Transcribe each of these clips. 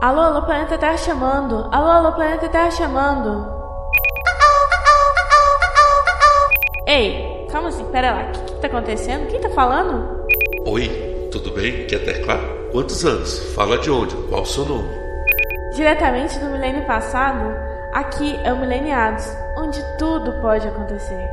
Alô, alô, planeta Terra chamando. Alô, alô, planeta Terra chamando. Ei, calma assim, pera lá. O que, que tá acontecendo? Quem tá falando? Oi, tudo bem? Quer teclar? Quantos anos? Fala de onde? Qual o seu nome? Diretamente do milênio passado, aqui é o Mileniados, onde tudo pode acontecer.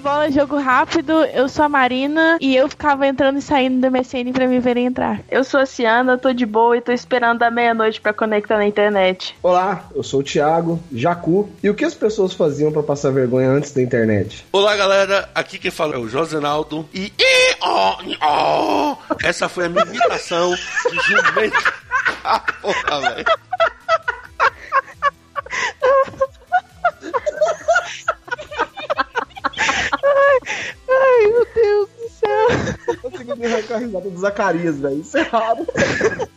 Bate-bola, jogo rápido. Eu sou a Marina e eu ficava entrando e saindo do MSN pra me verem entrar. Eu sou a Ciana, tô de boa e tô esperando da meia-noite pra conectar na internet. Olá, eu sou o Thiago, Jacu. E o que as pessoas faziam pra passar vergonha antes da internet? Olá, galera. Aqui quem fala é o Josenaldo. E. e oh, oh, essa foi a minha imitação de jumento. Ah, porra, velho. Arrancar a risada do Zacarias, velho. Isso é raro.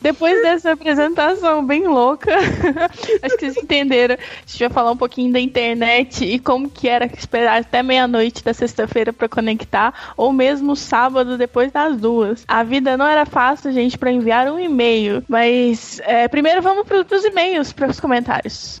Depois dessa apresentação bem louca, acho que vocês entenderam. A gente vai falar um pouquinho da internet e como que era esperar até meia-noite da sexta-feira para conectar, ou mesmo sábado depois das duas. A vida não era fácil, gente, para enviar um e-mail. Mas é, primeiro vamos para os e-mails, para os comentários.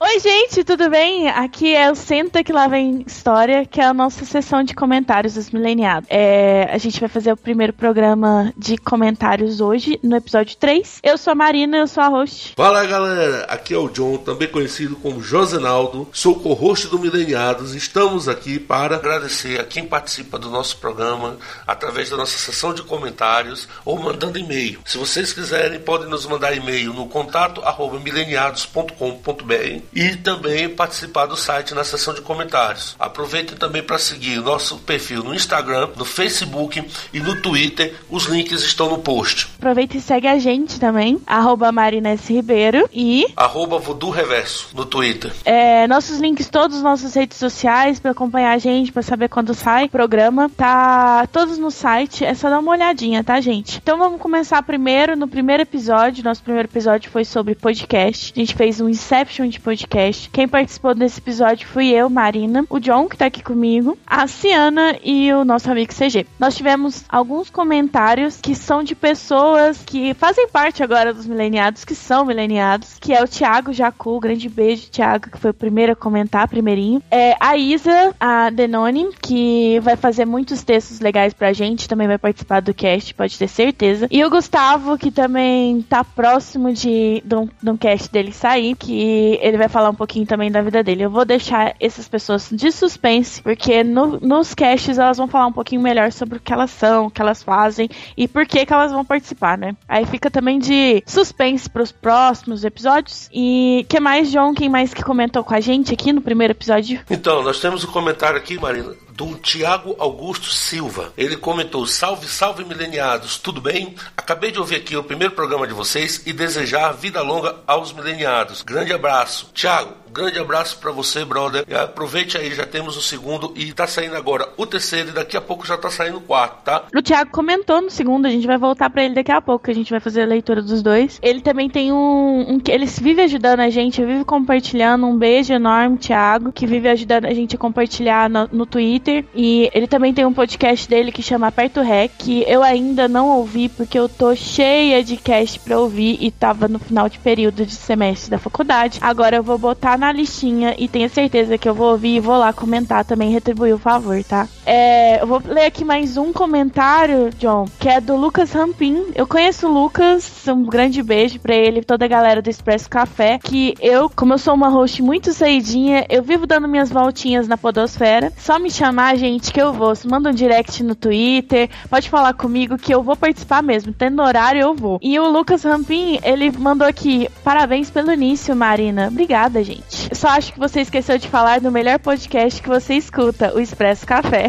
Oi, gente, tudo bem? Aqui é o Senta que lá vem história, que é a nossa sessão de comentários dos mileniados. É, a gente vai fazer o primeiro programa de comentários hoje, no episódio 3. Eu sou a Marina, eu sou a host. Fala galera, aqui é o John, também conhecido como Josenaldo, sou co-host do Mileniados. Estamos aqui para agradecer a quem participa do nosso programa através da nossa sessão de comentários ou mandando e-mail. Se vocês quiserem, podem nos mandar e-mail no contato mileniados.com.br e também participar do site na seção de comentários. Aproveitem também para seguir o nosso perfil no Instagram, no Facebook e no Twitter. Os links estão no post. Aproveita e segue a gente também, arroba. Ribeiro e Arroba Voodoo Reverso no Twitter. é, nossos links todos nas nossas redes sociais para acompanhar a gente, para saber quando sai o programa. Tá todos no site, é só dar uma olhadinha, tá, gente? Então vamos começar primeiro no primeiro episódio. Nosso primeiro episódio foi sobre podcast. A gente fez um Inception de podcast. Quem participou desse episódio fui eu, Marina, o John, que tá aqui comigo, a Ciana e o nosso amigo CG. Nós tivemos alguns comentários que são de pessoas que fazem parte agora dos mileniados, que são mileniados, que é o Thiago Jacu, grande beijo, Thiago, que foi o primeiro a comentar, primeirinho. É a Isa, a Denoni, que vai fazer muitos textos legais pra gente, também vai participar do cast, pode ter certeza. E o Gustavo, que também tá próximo de, de, um, de um cast dele sair, que ele vai falar um pouquinho também da vida dele. Eu vou deixar essas pessoas de suspense, porque no- nos casts elas vão falar um pouquinho melhor sobre o que elas são, o que elas fazem e por que, que elas vão participar, né? Aí fica também de suspense pros próximos episódios. E que mais, John? Quem mais que comentou com a gente aqui no primeiro episódio? Então, nós temos um comentário aqui, Marina, do Tiago Augusto Silva. Ele comentou: Salve, salve mileniados, tudo bem? Acabei de ouvir aqui o primeiro programa de vocês e desejar vida longa aos mileniados. Grande abraço. Tiago, grande abraço pra você, brother. E aproveite aí, já temos o segundo e tá saindo agora o terceiro e daqui a pouco já tá saindo o quarto, tá? O Thiago comentou no segundo, a gente vai voltar pra ele daqui a pouco, que a gente vai fazer a leitura dos dois. Ele também tem um, um. Ele vive ajudando a gente, vive compartilhando. Um beijo enorme, Thiago, que vive ajudando a gente a compartilhar no, no Twitter. E ele também tem um podcast dele que chama Aperto Rec, que eu ainda não ouvi, porque eu tô cheia de cast pra ouvir e tava no final de período de semestre da faculdade. Agora eu vou botar na listinha e tenho certeza que eu vou ouvir e vou lá comentar também, retribuir o favor, tá? É, eu vou ler aqui mais um comentário, John, que é do Lucas Rampin. Eu conheço o Lucas, um grande beijo pra ele e toda a galera do Expresso Café. Que eu, como eu sou uma host muito saidinha, eu vivo dando minhas voltinhas na Podosfera. Só me chamar, gente, que eu vou. Manda um direct no Twitter, pode falar comigo que eu vou participar mesmo. Tendo horário, eu vou. E o Lucas Rampin, ele mandou aqui: parabéns pelo início, Marina. Obrigada, gente. Só acho que você esqueceu de falar do melhor podcast que você escuta, o Expresso Café.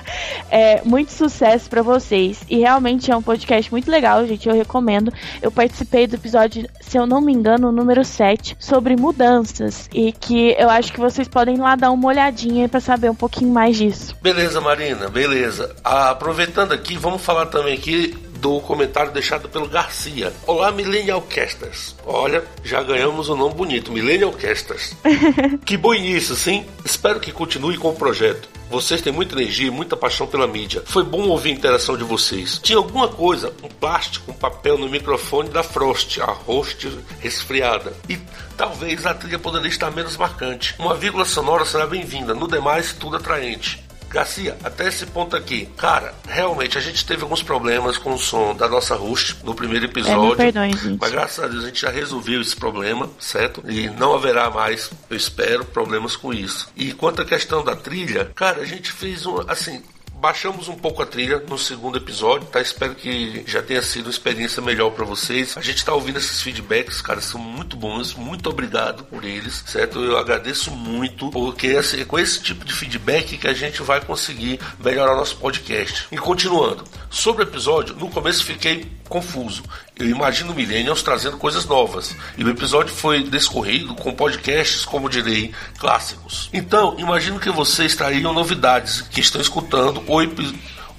é, muito sucesso para vocês. E realmente é um podcast muito legal, gente. Eu recomendo. Eu participei do episódio, se eu não me engano, número 7, sobre mudanças. E que eu acho que vocês podem lá dar uma olhadinha para saber um pouquinho mais disso. Beleza, Marina, beleza. Ah, aproveitando aqui, vamos falar também aqui do comentário deixado pelo Garcia. Olá, Millennial Casters. Olha, já ganhamos um nome bonito, Millennial Casters. que bom início, sim? Espero que continue com o projeto. Vocês têm muita energia e muita paixão pela mídia. Foi bom ouvir a interação de vocês. Tinha alguma coisa, um plástico, um papel no microfone da Frost, a host resfriada. E talvez a trilha poderia estar menos marcante. Uma vírgula sonora será bem-vinda, no demais, tudo atraente. Garcia, até esse ponto aqui, cara, realmente a gente teve alguns problemas com o som da nossa host no primeiro episódio. É, perdão, gente. Mas graças a Deus a gente já resolveu esse problema, certo? E não haverá mais, eu espero, problemas com isso. E quanto à questão da trilha, cara, a gente fez um, assim, Baixamos um pouco a trilha no segundo episódio, tá? Espero que já tenha sido uma experiência melhor para vocês. A gente tá ouvindo esses feedbacks, cara, são muito bons. Muito obrigado por eles, certo? Eu agradeço muito, porque assim, é com esse tipo de feedback que a gente vai conseguir melhorar nosso podcast. E continuando, sobre o episódio, no começo fiquei confuso. Eu imagino Millennials trazendo coisas novas. E o episódio foi descorrido com podcasts, como direi, clássicos. Então, imagino que vocês trariam novidades que estão escutando ou,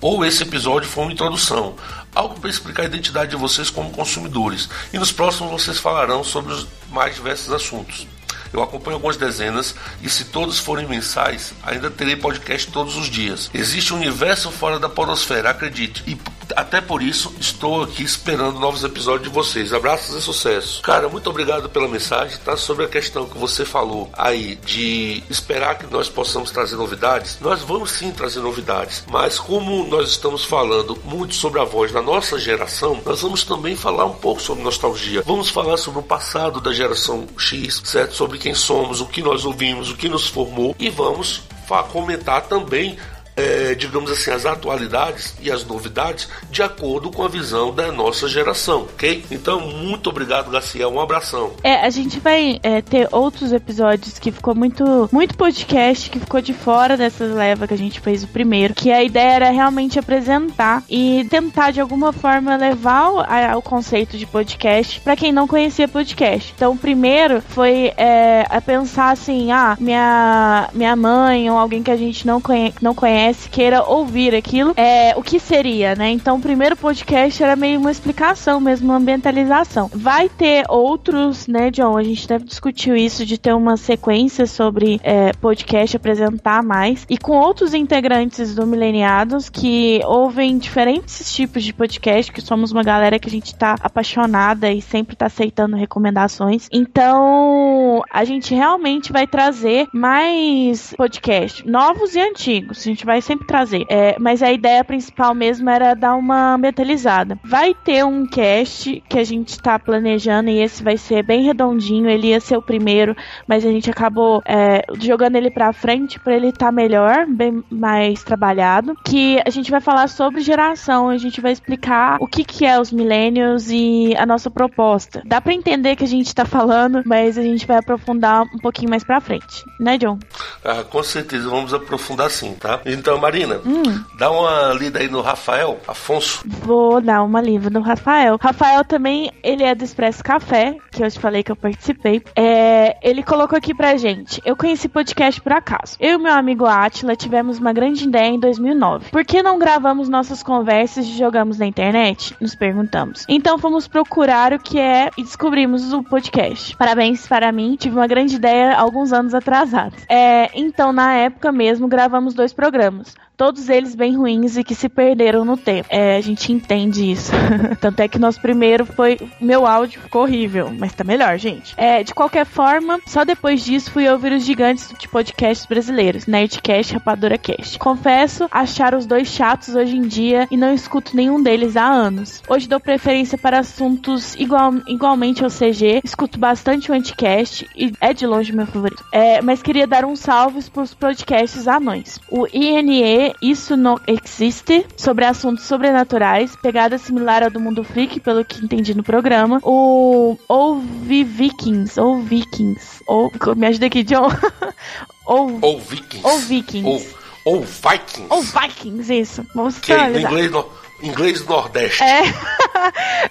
ou esse episódio foi uma introdução. Algo para explicar a identidade de vocês como consumidores. E nos próximos vocês falarão sobre os mais diversos assuntos. Eu acompanho algumas dezenas e se todos forem mensais, ainda terei podcast todos os dias. Existe um universo fora da podosfera, acredite. E até por isso estou aqui esperando novos episódios de vocês. Abraços e sucesso. Cara, muito obrigado pela mensagem, tá? Sobre a questão que você falou aí de esperar que nós possamos trazer novidades, nós vamos sim trazer novidades, mas como nós estamos falando muito sobre a voz da nossa geração, nós vamos também falar um pouco sobre nostalgia. Vamos falar sobre o passado da geração X, certo? Sobre quem somos, o que nós ouvimos, o que nos formou e vamos comentar também é, digamos assim, as atualidades e as novidades de acordo com a visão da nossa geração, ok? Então, muito obrigado, Garcia. Um abração. É, a gente vai é, ter outros episódios que ficou muito, muito podcast que ficou de fora dessas leva que a gente fez o primeiro, que a ideia era realmente apresentar e tentar de alguma forma levar o, a, o conceito de podcast para quem não conhecia podcast. Então, o primeiro foi é, a pensar assim, ah, minha, minha mãe ou alguém que a gente não, conhe não conhece conhece queira ouvir aquilo, é, o que seria, né? Então, o primeiro podcast era meio uma explicação mesmo, uma ambientalização. Vai ter outros, né, John? A gente deve discutir isso de ter uma sequência sobre é, podcast, apresentar mais, e com outros integrantes do Mileniados que ouvem diferentes tipos de podcast, que somos uma galera que a gente tá apaixonada e sempre tá aceitando recomendações. Então, a gente realmente vai trazer mais podcast, novos e antigos. A gente vai vai sempre trazer. É, mas a ideia principal mesmo era dar uma metalizada. Vai ter um cast que a gente tá planejando e esse vai ser bem redondinho. Ele ia ser o primeiro, mas a gente acabou é, jogando ele pra frente para ele estar tá melhor, bem mais trabalhado. Que a gente vai falar sobre geração, a gente vai explicar o que, que é os millennials e a nossa proposta. Dá para entender que a gente tá falando, mas a gente vai aprofundar um pouquinho mais pra frente, né, John? Ah, com certeza, vamos aprofundar sim, tá? Então, então, Marina, hum. dá uma lida aí no Rafael Afonso. Vou dar uma lida no Rafael. Rafael também, ele é do Expresso Café, que eu te falei que eu participei. É, ele colocou aqui pra gente: Eu conheci podcast por acaso. Eu e meu amigo Atila tivemos uma grande ideia em 2009. Por que não gravamos nossas conversas e jogamos na internet? Nos perguntamos. Então fomos procurar o que é e descobrimos o podcast. Parabéns para mim, tive uma grande ideia alguns anos atrasados. É, então, na época mesmo, gravamos dois programas comes, todos eles bem ruins e que se perderam no tempo. É, a gente entende isso. Tanto é que nosso primeiro foi. Meu áudio ficou horrível, mas tá melhor, gente. É, de qualquer forma, só depois disso fui ouvir os gigantes de podcasts brasileiros, Nerdcast e Rapadura Cast. Confesso achar os dois chatos hoje em dia e não escuto nenhum deles há anos. Hoje dou preferência para assuntos igual, igualmente ao CG, escuto bastante o Anticast e é de longe meu favorito. É, mas queria dar uns salves pros podcasts anões. O INE isso não existe, sobre assuntos sobrenaturais, pegada similar ao do mundo freak, pelo que entendi no programa. O Ouvi Vikings, ou Vikings, ou me ajuda aqui, John. ou, Ou Vikings. ou Vikings. Ou, ou Vikings. Ou Vikings, isso. Vamos que no inglês, no, inglês do Nordeste.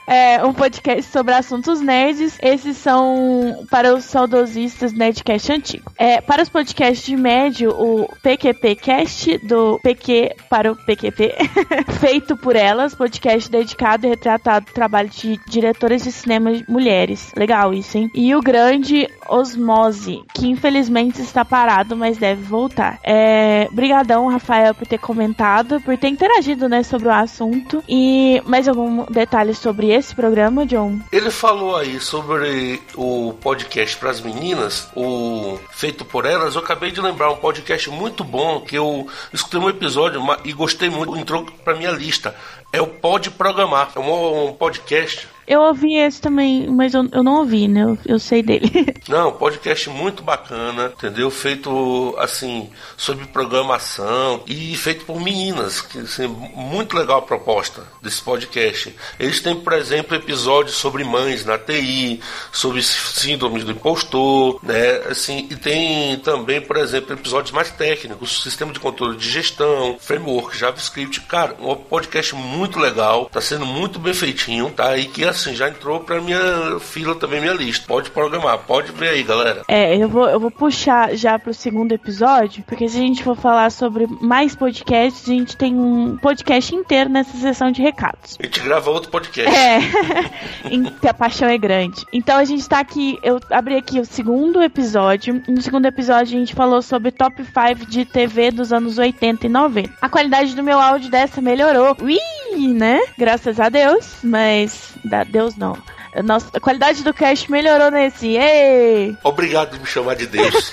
É um podcast sobre assuntos nerds. Esses são para os saudosistas Nerdcast antigo. É, para os podcasts de médio, o PQP Cast, do PQ para o PQP, feito por elas, podcast dedicado e retratado ao trabalho de diretoras de cinema mulheres. Legal isso, hein? E o grande Osmose, que infelizmente está parado, mas deve voltar. É, brigadão, Rafael, por ter comentado, por ter interagido, né, sobre o assunto. E mais algum detalhe sobre esse programa, John? Ele falou aí sobre o podcast para as meninas, o feito por elas. Eu acabei de lembrar um podcast muito bom que eu escutei um episódio e gostei muito, entrou para minha lista. É o Pode Programar. É um, um podcast. Eu ouvi esse também, mas eu, eu não ouvi, né? Eu, eu sei dele. Não, podcast muito bacana, entendeu? Feito assim sobre programação e feito por meninas, que assim, muito legal a proposta desse podcast. Eles têm, por exemplo, episódios sobre mães na TI, sobre síndromes do impostor, né? Assim, e tem também, por exemplo, episódios mais técnicos, sistema de controle de gestão, framework, JavaScript. Cara, um podcast muito legal, tá sendo muito bem feitinho, tá? E que assim já entrou pra minha fila também minha lista. Pode programar, pode ver aí, galera. É, eu vou, eu vou puxar já pro segundo episódio, porque se a gente for falar sobre mais podcasts, a gente tem um podcast inteiro nessa sessão de recados. A gente grava outro podcast. É, a paixão é grande. Então a gente tá aqui, eu abri aqui o segundo episódio. No segundo episódio a gente falou sobre top 5 de TV dos anos 80 e 90. A qualidade do meu áudio dessa melhorou. Ui, né? Graças a Deus. Mas, da Deus não. Nossa, a qualidade do cast melhorou nesse. Ei! Obrigado por me chamar de Deus.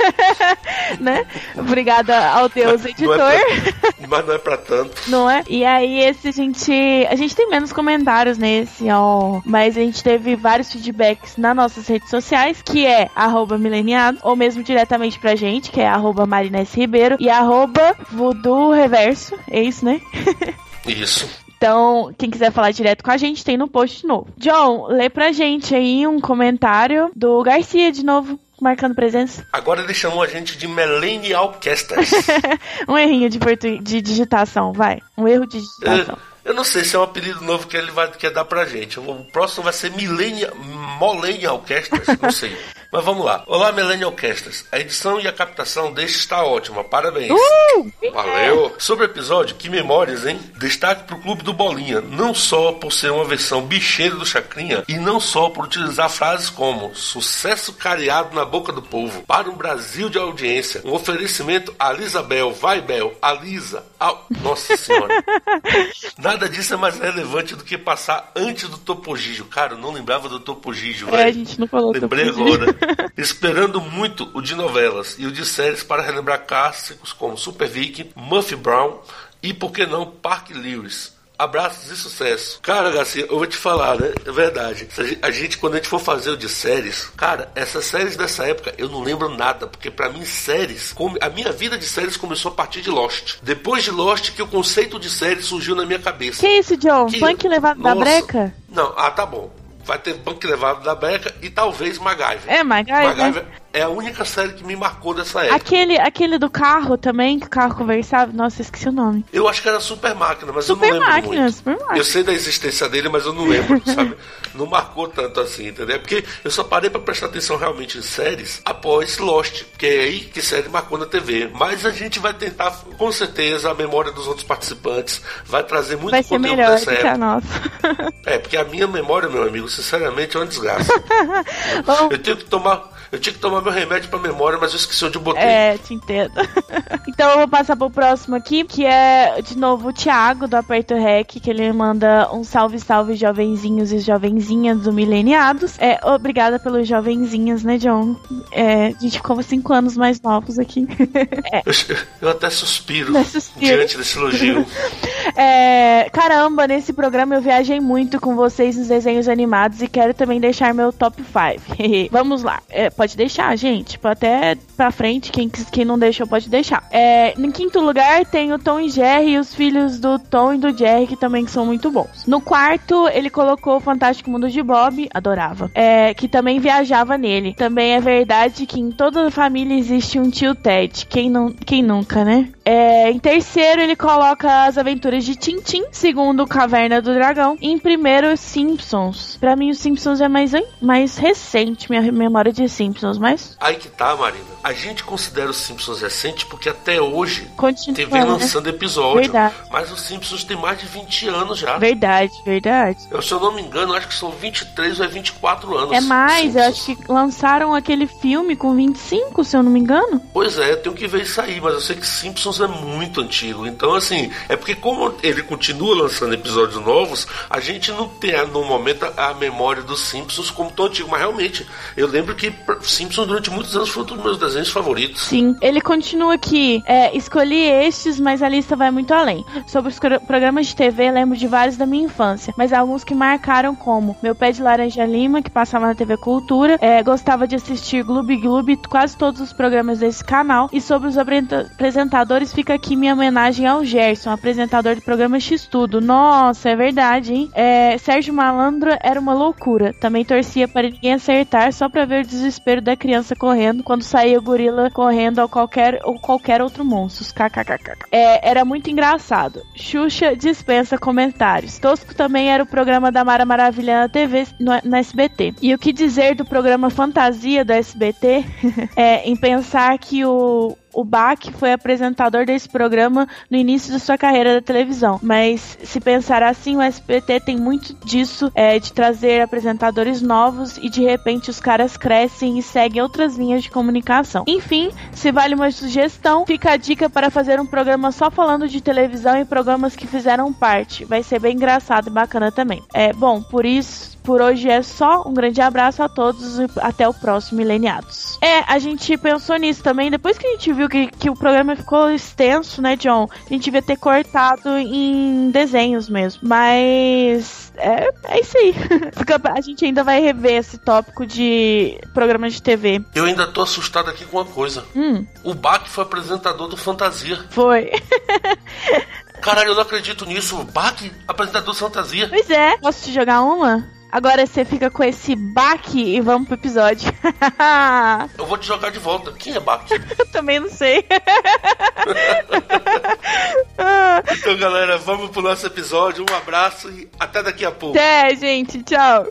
né? Obrigada ao Deus Não é editor. pra- mas não é pra tanto. Não é? E aí, esse a gente. A gente tem menos comentários nesse, ó. Mas a gente teve vários feedbacks nas nossas redes sociais, que é arroba mileniado, ou mesmo diretamente pra gente, que é arroba Ribeiro, e arroba Voodoo Reverso. É isso, né? Isso. Então, quem quiser falar direto com a gente, tem no post novo. John, lê pra gente aí um comentário do Garcia de novo, marcando presença. Agora ele chamou a gente de Millennial Casters. Um errinho de, de digitação, vai. Um erro de digitação. eu, eu não sei se é um apelido novo que ele vai quer dar pra gente. O próximo vai ser Millennial, Millennial Casters, não sei. Mas vamos lá. Olá, Millennial Casters. A edição e a captação deste está ótima. Parabéns. Uh! Valeu! Sobre o episódio, que memórias, hein? Destaque pro Clube do Bolinha, não só por ser uma versão bicheira do Chacrinha e não só por utilizar frases como sucesso careado na boca do povo, para um Brasil de audiência, um oferecimento a Lisabel, vai Bel, a Lisa, ao... Nossa Senhora! Nada disso é mais relevante do que passar antes do Topo Gigio. Cara, eu não lembrava do Topo Gigio, É, a velho. gente não falou Lembrei agora. Esperando muito o de novelas e o de séries para relembrar clássicos como Super Vic, Muffy Brown e, por que não, Park Lewis. Abraços e sucesso. Cara, Garcia, eu vou te falar, né? É verdade. A gente- quando a gente for fazer o de séries, cara, essas séries dessa época eu não lembro nada, porque pra mim, séries, a minha vida de séries começou a partir de Lost. Depois de Lost, que o conceito de série surgiu na minha cabeça. Que isso, John? Que- Punk levado da Nossa. breca? Não, ah, tá bom. Vai ter Banco Levado da Breca e talvez MacGyver. É, MacGyver. MacGyver é a única série que me marcou dessa época. Aquele, aquele do carro também, que o carro conversava. Nossa, esqueci o nome. Eu acho que era Super Máquina, mas eu Super não lembro Máquina, muito. Super Máquina. Eu sei da existência dele, mas eu não lembro, sabe? Não marcou tanto assim, entendeu? Porque eu só parei pra prestar atenção realmente em séries após Lost, que é aí que série marcou na TV. Mas a gente vai tentar, com certeza, a memória dos outros participantes vai trazer muito Vai ser conteúdo melhor dessa que a época. nossa. É, porque a minha memória, meu amigo, sinceramente é uma desgraça. Eu tenho que tomar, eu tinha que tomar meu remédio pra memória, mas eu esqueci onde eu botei. É, te entendo. então eu vou passar pro próximo aqui, que é de novo o Thiago do Aperto Rec, que ele manda um salve, salve, jovenzinhos e jovenzinhas do Mileniados. É, obrigada pelos jovenzinhos, né, John? É, a gente ficou cinco anos mais novos aqui. Eu, eu até suspiro suspiro. diante desse elogio. É, caramba, nesse programa eu viajei muito com vocês nos desenhos animados e quero também deixar meu top 5. Vamos lá. É, pode deixar, gente. Até pra frente, quem, quem não deixou pode deixar. É, em quinto lugar tem o Tom e Jerry e os filhos do Tom e do Jerry, que também são muito bons. No quarto, ele colocou o Fantástico Mundo de Bob, adorava, é, que também viajava nele. Também é verdade que em toda família existe um tio Ted. Quem, não, quem nunca, né? É, em terceiro, ele coloca as aventuras de Tintin. Segundo, Caverna do Dragão. Em primeiro, Simpsons. Pra mim, os Simpsons é mais, mais recente, minha memória de Simpsons, mas. Aí que tá, Marina. A gente considera os Simpsons recente porque até hoje Continua, TV né? lançando episódio. Verdade. Mas os Simpsons tem mais de 20 anos já. Verdade, verdade. Eu, se eu não me engano, acho que são 23 ou é 24 anos. É mais, eu acho que lançaram aquele filme com 25, se eu não me engano. Pois é, eu tenho que ver isso aí, mas eu sei que Simpsons é muito antigo. Então, assim, é porque como ele continua lançando episódios novos, a gente não tem no momento a memória dos Simpsons como tão antigo. Mas realmente, eu lembro que Simpsons durante muitos anos foi um dos meus desenhos favoritos. Sim, ele continua aqui. É, escolhi estes, mas a lista vai muito além. Sobre os programas de TV, lembro de vários da minha infância, mas alguns que marcaram como Meu Pé de Laranja Lima, que passava na TV Cultura. É, gostava de assistir Gloob Gloob, quase todos os programas desse canal. E sobre os apresenta- apresentadores, fica aqui minha homenagem ao Gerson, apresentador do programa X Tudo. Nossa, é verdade, hein? É, Sérgio Malandro era uma loucura. Também torcia para ninguém acertar só pra ver o desespero da criança correndo quando saía o gorila correndo ou qualquer, ou qualquer outro monstro. KKKK. É, era muito engraçado. Xuxa dispensa comentários. Tosco também era o programa da Mara Maravilha na TV, no, na SBT. E o que dizer do programa Fantasia da SBT? é, em pensar que o, o Bach foi apresentador desse programa no início de sua carreira da televisão. Mas se pensar assim, o SBT tem muito disso é, de trazer apresentadores novos e de repente os caras crescem e seguem outras linhas de comunicação. Enfim, se vale uma sugestão, fica a dica para fazer um programa só falando de televisão e programas que fizeram parte. Vai ser bem engraçado e bacana também. É bom, por isso por hoje é só. Um grande abraço a todos e até o próximo Mileniados. É, a gente pensou nisso também. Depois que a gente viu que, que o programa ficou extenso, né, John? A gente devia ter cortado em desenhos mesmo. Mas. É, é isso aí. A gente ainda vai rever esse tópico de programas de TV. Eu ainda tô assustado aqui com uma coisa. Hum, O Bach foi apresentador do Fantasia. foi. Caralho, eu não acredito nisso. Bach, apresentador do Fantasia. pois é. Posso te jogar uma? Agora você fica com esse baque e vamos pro episódio. Eu vou te jogar de volta. Quem é Bach? Eu também não sei. Então, galera, vamos pro nosso episódio. Um abraço e até daqui a pouco. Até, gente. Tchau.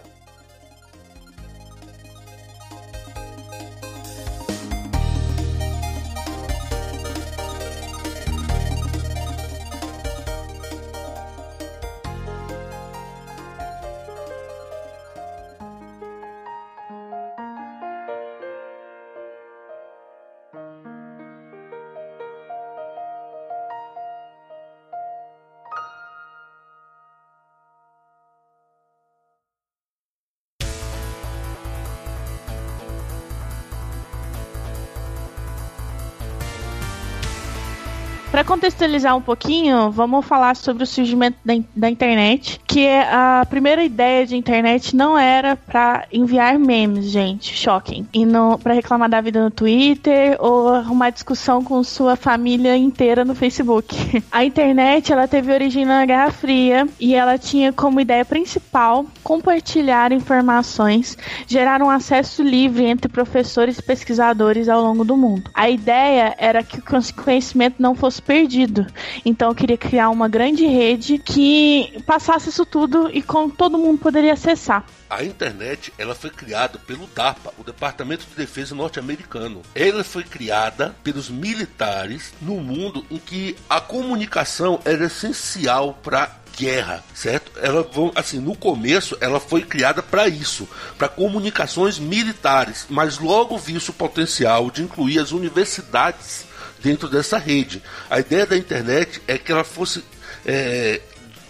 Para contextualizar um pouquinho, vamos falar sobre o surgimento da, da internet, que a primeira ideia de internet não era para enviar memes, gente, shocking, e não para reclamar da vida no Twitter ou arrumar discussão com sua família inteira no Facebook. A internet, ela teve origem na Guerra Fria e ela tinha como ideia principal compartilhar informações, gerar um acesso livre entre professores e pesquisadores ao longo do mundo. A ideia era que o conhecimento não fosse perdido. Então eu queria criar uma grande rede que passasse isso tudo e com todo mundo poderia acessar. A internet ela foi criada pelo DARPA, o Departamento de Defesa norte-americano. Ela foi criada pelos militares no mundo em que a comunicação era essencial para guerra, certo? Ela assim, no começo ela foi criada para isso, para comunicações militares, mas logo viu-se o potencial de incluir as universidades dentro dessa rede. A ideia da internet é que ela fosse é,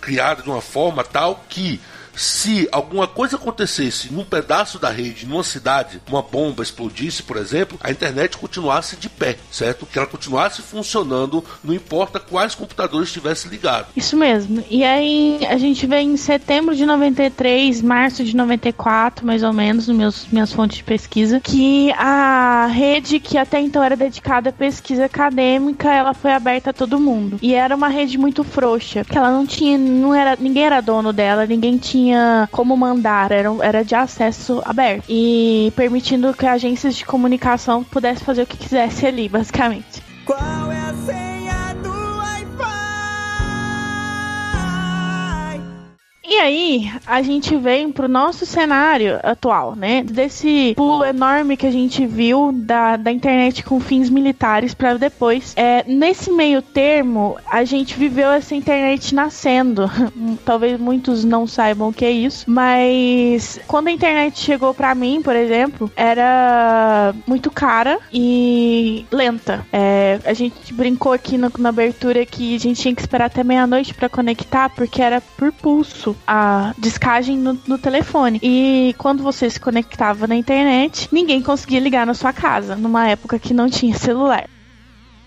criada de uma forma tal que se alguma coisa acontecesse num pedaço da rede, numa cidade, uma bomba explodisse, por exemplo, a internet continuasse de pé, certo? Que ela continuasse funcionando, não importa quais computadores estivessem ligados. Isso mesmo. E aí a gente vê em setembro de 93, março de 94, mais ou menos, nos meus minhas fontes de pesquisa, que a rede que até então era dedicada à pesquisa acadêmica, ela foi aberta a todo mundo. E era uma rede muito frouxa, que ela não tinha, não era, ninguém era dono dela, ninguém tinha como mandar, era, era de acesso aberto e permitindo que agências de comunicação pudessem fazer o que quisesse ali, basicamente. Qual é a senha E aí, a gente vem pro nosso cenário atual, né? Desse pulo enorme que a gente viu da, da internet com fins militares para depois. É, nesse meio termo, a gente viveu essa internet nascendo. Talvez muitos não saibam o que é isso, mas quando a internet chegou para mim, por exemplo, era muito cara e lenta. É, a gente brincou aqui no, na abertura que a gente tinha que esperar até meia-noite para conectar, porque era por pulso a descagem no, no, telefone. E quando você se conectava na internet, ninguém conseguia ligar na sua casa, numa época que não tinha celular.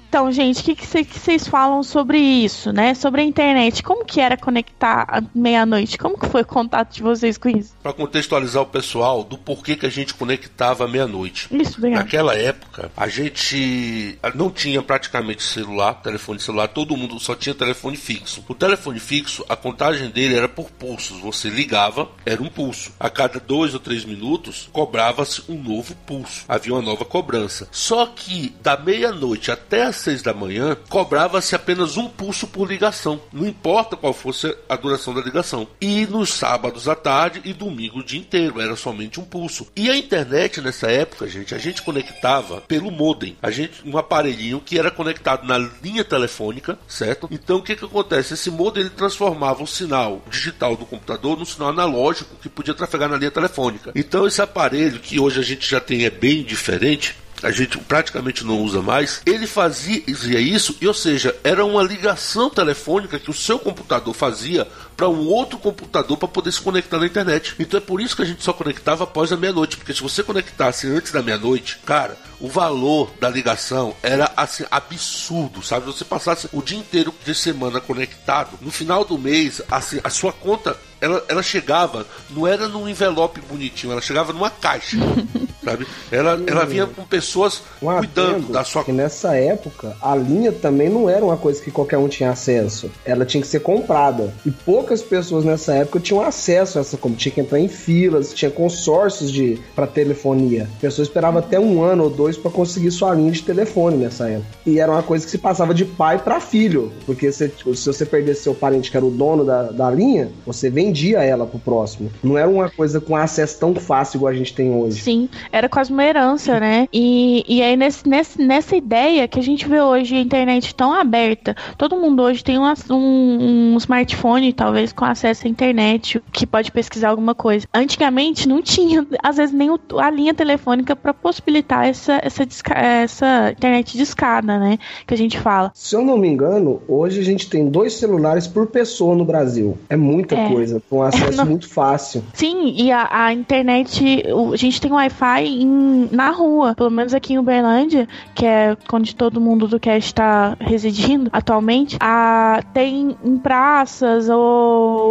Então, gente, o que, que vocês falam sobre isso, né? Sobre a internet. Como que era conectar à meia-noite? Como que foi o contato de vocês com isso? Para contextualizar o pessoal do porquê que a gente conectava à meia-noite. Isso, obrigado. Naquela época, a gente não tinha praticamente celular, telefone celular, todo mundo só tinha telefone fixo. O telefone fixo, a contagem dele era por pulsos. Você ligava, era um pulso. A cada dois ou três minutos, cobrava-se um novo pulso. Havia uma nova cobrança. Só que da meia-noite até as seis da manhã, cobrava-se apenas um pulso por ligação, não importa qual fosse a duração da ligação. E nos sábados à tarde e domingo o dia inteiro, era somente um pulso. E a internet nessa época, gente, a gente conectava pelo modem, a gente um aparelhinho que era conectado na linha telefônica, certo? Então o que que acontece? Esse modem ele transformava o sinal digital do computador num sinal analógico que podia trafegar na linha telefônica. Então esse aparelho que hoje a gente já tem é bem diferente, a gente praticamente não usa mais, ele fazia isso, ou seja, era uma ligação telefônica que o seu computador fazia para um outro computador para poder se conectar na internet. Então é por isso que a gente só conectava após a meia-noite, porque se você conectasse antes da meia-noite, cara, o valor da ligação era assim absurdo, sabe? Você passasse o dia inteiro de semana conectado, no final do mês, assim, a sua conta ela, ela chegava, não era num envelope bonitinho, ela chegava numa caixa, sabe? Ela, ela vinha com pessoas Um cuidando da sua que nessa época a linha também não era uma coisa que qualquer um tinha acesso. Ela tinha que ser comprada. E poucas pessoas nessa época tinham acesso a essa como tinha que entrar em filas, tinha consórcios de para telefonia. A pessoa esperava até um ano ou dois para conseguir sua linha de telefone nessa época. E era uma coisa que se passava de pai para filho, porque se, se você perdesse seu parente que era o dono da, da linha, você vendia ela pro próximo. Não era uma coisa com acesso tão fácil igual a gente tem hoje. Sim, era quase uma herança, né? E, e aí nesse, nesse, nessa ideia que a gente vê hoje a internet tão aberta, todo mundo hoje tem um, um, um smartphone, talvez com acesso à internet, que pode pesquisar alguma coisa. Antigamente não tinha, às vezes, nem a linha telefônica para possibilitar essa, essa, essa internet de escada, né? Que a gente fala. Se eu não me engano, hoje a gente tem dois celulares por pessoa no Brasil. É muita É. coisa, com acesso Não. muito fácil. Sim, e a, a internet, a gente tem Wi-Fi na rua, pelo menos aqui em Uberlândia, que é onde todo mundo do cast está residindo atualmente. A, tem em praças ou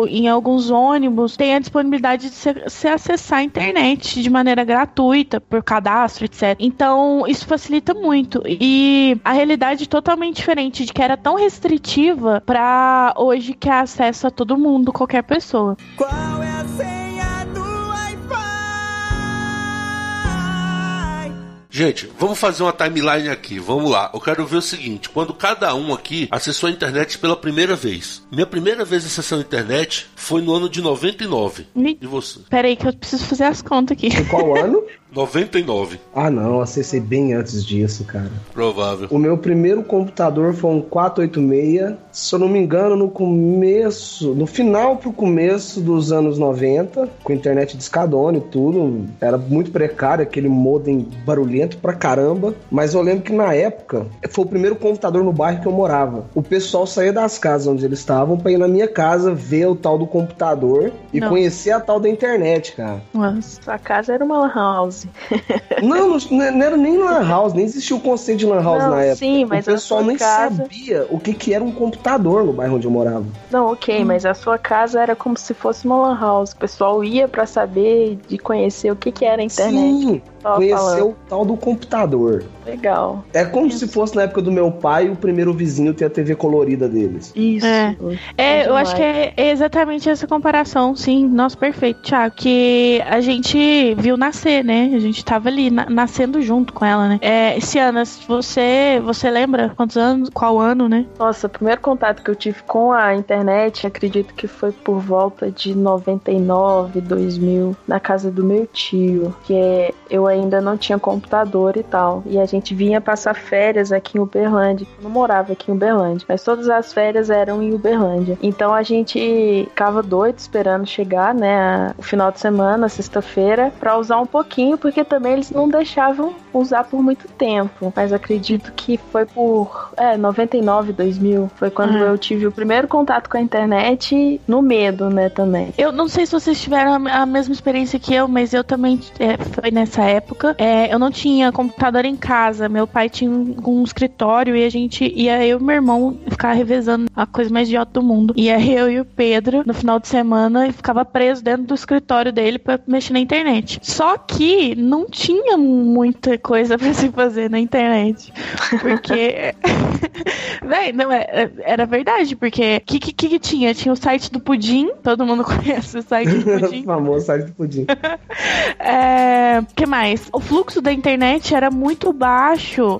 em alguns ônibus, tem a disponibilidade de se, acessar a internet de maneira gratuita, por cadastro, etc. Então, isso facilita muito. E a realidade é totalmente diferente de que era tão restritiva para hoje que é acesso a todo mundo, qualquer pessoa. Qual é a Gente, vamos fazer uma timeline aqui. Vamos lá. Eu quero ver o seguinte: quando cada um aqui acessou a internet pela primeira vez. Minha primeira vez acessando a internet foi no ano de 99. Me- E você? Peraí, que eu preciso fazer as contas aqui. Qual ano? 99, Ah, não, acessei bem antes disso, cara. provável. O meu primeiro computador foi um 486, se eu não me engano, no começo, no final pro começo dos anos 90, com internet de escadone e tudo. Era muito precário, aquele modem barulhento pra caramba. Mas eu lembro que na época foi o primeiro computador no bairro que eu morava. O pessoal saía das casas onde eles estavam pra ir na minha casa ver o tal do computador e Não. conhecer a tal da internet, cara. Nossa. Sua casa era uma lan house. Não, não, não era nem lan house, nem existia o conceito de lan house Não, na época. sim, mas o pessoal nem casa- sabia o que, que era um computador no bairro onde eu morava. Não, ok, mas a sua casa era como se fosse uma lan house. O pessoal ia pra saber de conhecer o que, que era a internet. Sim, conhecer falando. o tal do computador. Legal. É como se fosse na época do meu pai o primeiro vizinho ter a TV colorida deles. Isso. É. É, eu acho que é exatamente essa comparação, sim. Nossa, perfeito, Thiago. Que a gente viu nascer, né? A gente tava ali, na- nascendo junto com ela, né? É, Cianas, você, você lembra quantos anos, qual ano, né? Nossa, o primeiro contato que eu tive com a internet, acredito que foi por volta de 99, 2000, na casa do meu tio, que é, eu ainda não tinha computador e tal. E a gente vinha passar férias aqui em Uberlândia. Eu não morava aqui em Uberlândia, mas todas as férias eram em Uberlândia. Então a gente ficava doido esperando chegar, né, o final de semana, sexta-feira, pra usar um pouquinho, porque também eles não deixavam usar por muito tempo. Mas acredito que foi por é, 99, 2000. Foi quando Uhum. eu tive o primeiro contato com a internet no medo, né, também. Eu não sei se vocês tiveram a a mesma experiência que eu, mas eu também é, foi nessa época. É, eu não tinha computador em casa. Meu pai tinha um, um escritório e a gente ia eu e meu irmão ficar revezando a coisa mais idiota do mundo. Ia eu e o Pedro no final de semana e ficava preso dentro do escritório dele pra mexer na internet. Só que não tinha muita coisa pra se fazer na internet. Porque. Véi, não, é, é- era verdade, porque o que, que, que tinha? Tinha o site do Pudim, todo mundo conhece o site do o Pudim. famoso site do pudim. É, que mais? O fluxo da internet era muito baixo.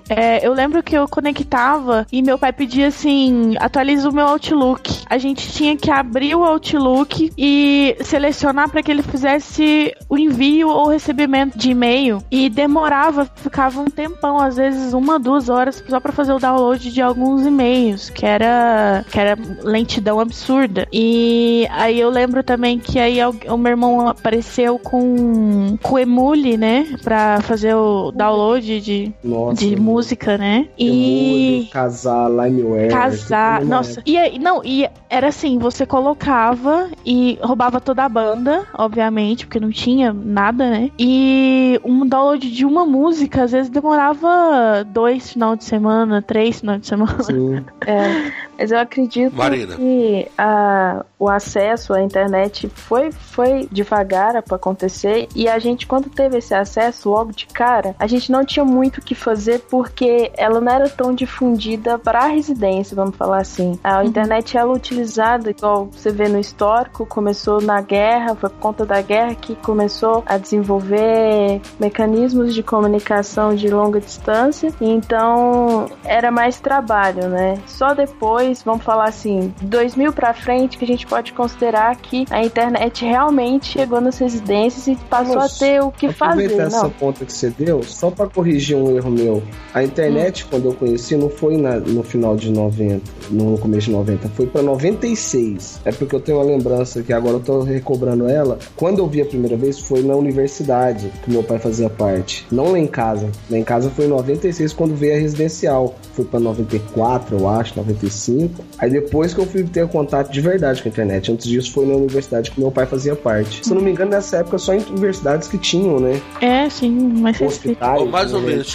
É, eu lembro que eu conectava e meu pai pedia assim: atualiza o meu Outlook. A gente tinha que abrir o Outlook e selecionar para que ele fizesse o envio ou recebimento de e-mail. E demorava, ficava um tempão, às vezes uma, duas horas, só para fazer o download de alguns e-mails, que era, que era lentidão absurda. E aí eu lembro também que aí o meu irmão apareceu com, com o Emule, né? Pra fazer o download de, Nossa. de música, né? E casar, limeware. casar. na Nossa, e aí, não, e era assim, você colocava e roubava toda a banda, obviamente, porque não tinha nada, né? E um download de uma música, às vezes demorava dois final de semana, três final de semana. Sim. É, mas eu acredito Marina. que a, o acesso à internet foi, foi devagar para acontecer e a gente, quando teve esse acesso logo de cara, a gente não tinha muito o que fazer porque ela não era tão difundida para a residência, vamos falar assim. A internet ela é utilizada, igual você vê no histórico, começou na guerra, foi por conta da guerra que começou a desenvolver mecanismos de comunicação de longa distância, então era mais trabalho, né? Só depois, vamos falar assim, 2000 pra frente que a gente pode considerar que a internet realmente chegou nas residências e passou Vamos a ter o que fazer, Aproveitar essa não? ponta que você deu, só pra corrigir um erro meu. A internet, quando eu conheci, não foi na- no final de 90, no começo de 90, foi pra 96. É porque eu tenho uma lembrança que agora eu tô recobrando ela. Quando eu vi a primeira vez, foi na universidade, que meu pai fazia parte. Não lá em casa. Lá em casa foi em 96, quando veio a residencial. Foi pra 94, eu acho, 95. Aí depois que eu fui ter contato de verdade com a internet. Antes disso, foi na universidade que meu pai fazia parte. Se eu não me engano, nessa época, só em universidades que tinham, né? É, sim, mas. Hospitais. Ou mais ou né? menos.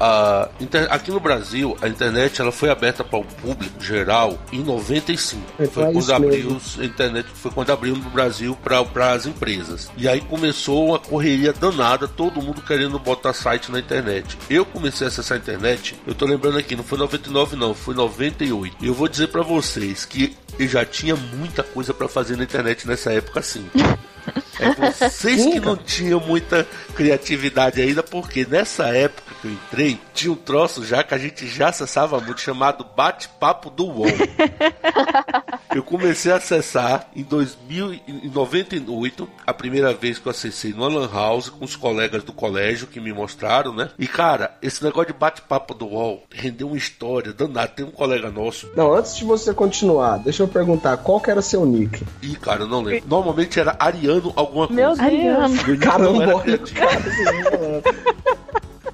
A inter- Aqui no Brasil, a internet ela foi aberta para o público geral em 95. É, foi quando abriu mesmo. a internet, foi quando abriu no Brasil para as empresas. E aí começou uma correria danada, todo mundo querendo botar site na internet. Eu comecei a acessar a internet, eu tô lembrando aqui, não foi 99 não, foi 98. E eu vou dizer para vocês que eu já tinha muita coisa para fazer na internet nessa época sim. É vocês que não tinham muita criatividade ainda, porque nessa época que eu entrei, tinha um troço já que a gente já acessava muito, chamado Bate-Papo do UOL. Eu comecei a acessar em 2098, a primeira vez que eu acessei no Lan House com os colegas do colégio que me mostraram, né? E cara, esse negócio de bate-papo do UOL rendeu uma história danada. Tem um colega nosso, Não, antes de você continuar, deixa eu perguntar, qual que era seu nick? e cara, eu não lembro. Normalmente era Ariano alguma coisa. Meu Deus. Caramba, cara.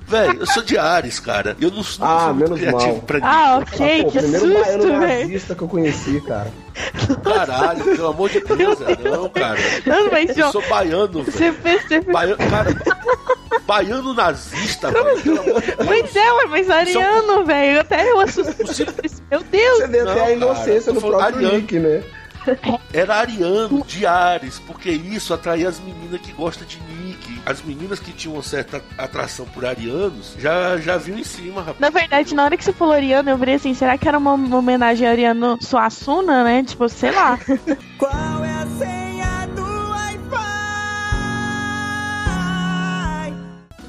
Velho, eu sou de Ares, cara. Eu não, não Ah, sou menos criativo mal. pra Ah, nick. ok, Pô, o que primeiro susto, baiano velho. nazista que eu conheci, cara. Caralho, pelo amor de Deus, é, não, cara. Não, mas, Eu sou baiano, você velho. fez, você fez. Baiano, cara, baiano nazista, velho. Deus. Pois é, mas Ariano, velho. Até eu assustei. Meu Deus. Você vê Não, até a cara, inocência no próprio ariano. nick, né? Era ariano de Ares, porque isso atraía as meninas que gostam de Nick. As meninas que tinham uma certa atração por arianos já, já viu em cima, rapaz. Na verdade, na hora que você falou Ariano, eu virei assim, será que era uma, uma homenagem a Ariano Suassuna, né? Tipo, sei lá. Qual é a senha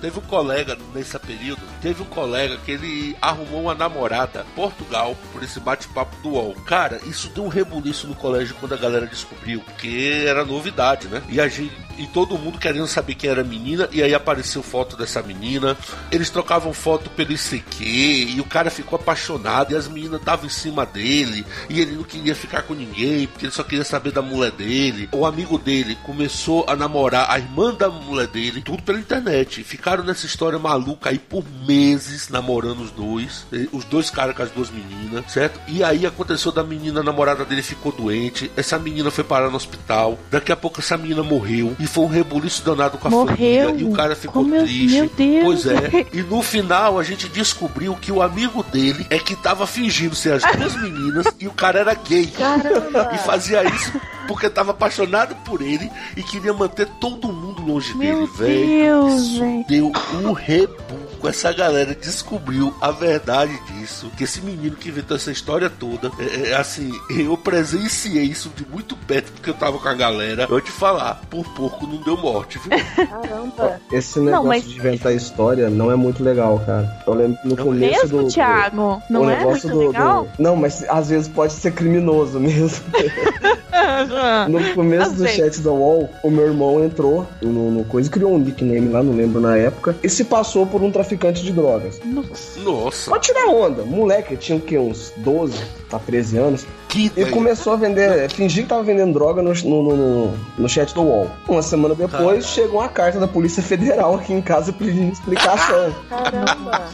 Teve um colega nesse período, teve um colega que ele arrumou uma namorada Portugal por esse bate-papo do UOL. Cara, isso deu um rebuliço no colégio quando a galera descobriu, porque era novidade, né? E a gente e todo mundo querendo saber quem era a menina, e aí apareceu foto dessa menina. Eles trocavam foto pelo ICQ, e o cara ficou apaixonado, e as meninas estavam em cima dele, e ele não queria ficar com ninguém, porque ele só queria saber da mulher dele. O amigo dele começou a namorar a irmã da mulher dele, tudo pela internet. Ficaram nessa história maluca aí por meses namorando os dois, os dois caras com as duas meninas, certo? E aí aconteceu da menina, a namorada dele ficou doente, essa menina foi parar no hospital, daqui a pouco essa menina morreu, e foi um rebuliço danado com a Morreu? família, e o cara ficou meu- triste. meu Deus. Pois é. E no final a gente descobriu que o amigo dele é que tava fingindo ser as duas meninas e o cara era gay. Caramba! E fazia isso porque tava apaixonado por ele e queria manter todo mundo longe Meu dele, velho. Deus, Isso velho. Deu um rebuco. Essa galera descobriu a verdade disso. Que esse menino que inventou essa história toda, é, é, assim, eu presenciei isso de muito perto porque eu tava com a galera. Eu vou te falar, por pouco não deu morte, viu? Caramba! Esse negócio mas- de inventar história não é muito legal, cara. Eu lembro que no Não começo Mesmo, do. Thiago? o Não é negócio muito do- legal? do- Não, mas às vezes pode ser criminoso mesmo. No começo do chat da UOL, o meu irmão entrou no, no coisa, criou um nickname lá, não lembro na época, e se passou por um traficante de drogas. Nossa. Nossa, Pode tirar onda, moleque, tinha o quê? Uns 12 pra 13 anos. que Ele ideia. começou a vender, fingir que tava vendendo droga no, no, no, no chat do UOL. Uma semana depois, Cara. chegou uma carta da Polícia Federal aqui em casa pedindo explicação. Caramba!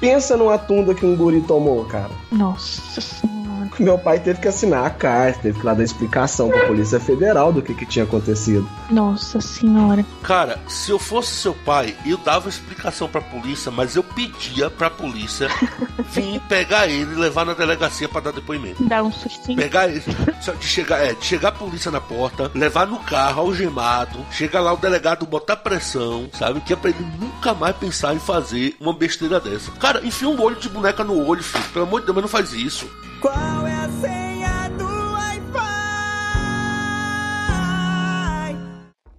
Pensa numa tunda que um guri tomou, cara. Nossa senhora. Meu pai teve que assinar a carta, teve que lá dar explicação pra Polícia Federal do que, que tinha acontecido. Nossa senhora. Cara, se eu fosse seu pai, eu dava explicação pra polícia, mas eu pedia pra polícia vir pegar ele e levar na delegacia pra dar depoimento. Dá um sustinho. Pegar ele, só de chegar, é, de chegar a polícia na porta, levar no carro algemado, chega lá o delegado botar pressão, sabe? Que é pra ele nunca mais pensar em fazer uma besteira dessa. Cara, enfia um olho de boneca no olho, filho. Pelo amor de Deus, mas não faz isso. Qual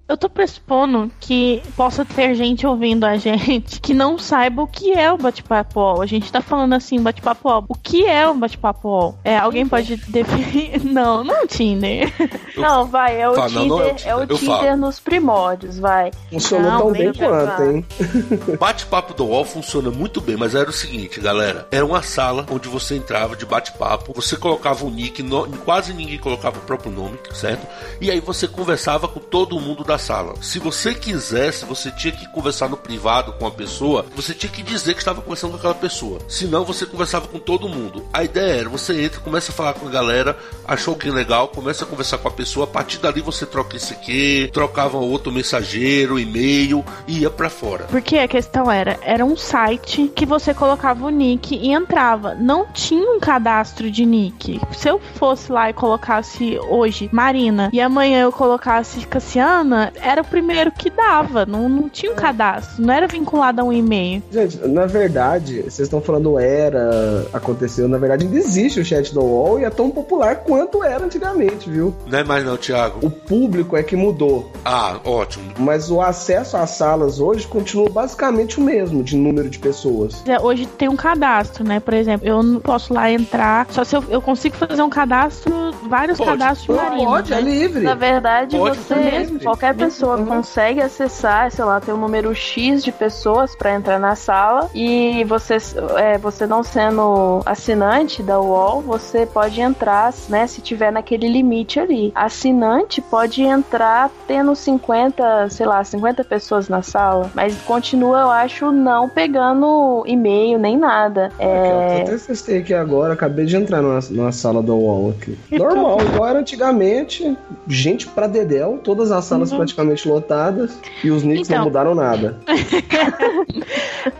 Eu tô pressupondo que possa ter gente ouvindo a gente que não saiba o que é o bate-papo UOL. A gente tá falando assim, bate-papo UOL. O que é o bate-papo UOL? É, alguém pode definir? Não, não é o Tinder. Não, vai, é o Fala, não, não é o Tinder, é o Tinder, eu Tinder falo. nos primórdios, vai. Funcionou Não, tão bem quanto, hein? Bate-papo do UOL funciona muito bem, mas era o seguinte, galera. Era uma sala onde você entrava de bate-papo, você colocava o nick, no- quase ninguém colocava o próprio nome, certo? E aí você conversava com todo mundo da sala. Se você quisesse, você tinha que conversar no privado com a pessoa, você tinha que dizer que estava conversando com aquela pessoa. Senão você conversava com todo mundo. A ideia era, você entra, começa a falar com a galera, achou que legal, começa a conversar com a pessoa, a partir dali você troca esse aqui, trocava outro mensageiro, e-mail e ia pra fora. Porque a questão era, era um site que você colocava o nick e entrava. Não tinha um cadastro de nick. Se eu fosse lá e colocasse hoje Marina e amanhã eu colocasse Cassiana, era o primeiro que dava, não, não tinha um cadastro, não era vinculado a um e-mail. Gente, na verdade, vocês estão falando era, aconteceu, na verdade ainda existe o chat do UOL e é tão popular quanto era antigamente, viu? Não é mais não, Thiago. O público é que mudou, Ah, ótimo. mas o acesso às salas hoje continua basicamente o mesmo, de número de pessoas. É, Hoje tem um cadastro, né? Por exemplo, eu não posso lá entrar, só se eu, eu consigo fazer um cadastro, vários Pode. cadastros de Marina. Pode, é né? livre. Na verdade, Pode você, mesmo. qualquer pessoa Uhum. consegue acessar, sei lá, tem um número X de pessoas pra entrar na sala e você, é, você não sendo assinante da UOL, você pode entrar, né, se tiver naquele limite ali. Assinante pode entrar tendo 50, sei lá, 50 pessoas na sala, mas continua, eu acho, não pegando e-mail nem nada. Eu É, até testei aqui agora, acabei de entrar numa, numa sala do UOL aqui. Normal, igual era antigamente, gente pra dedéu, todas as salas praticamente lotadas e os nicks Então. não mudaram nada.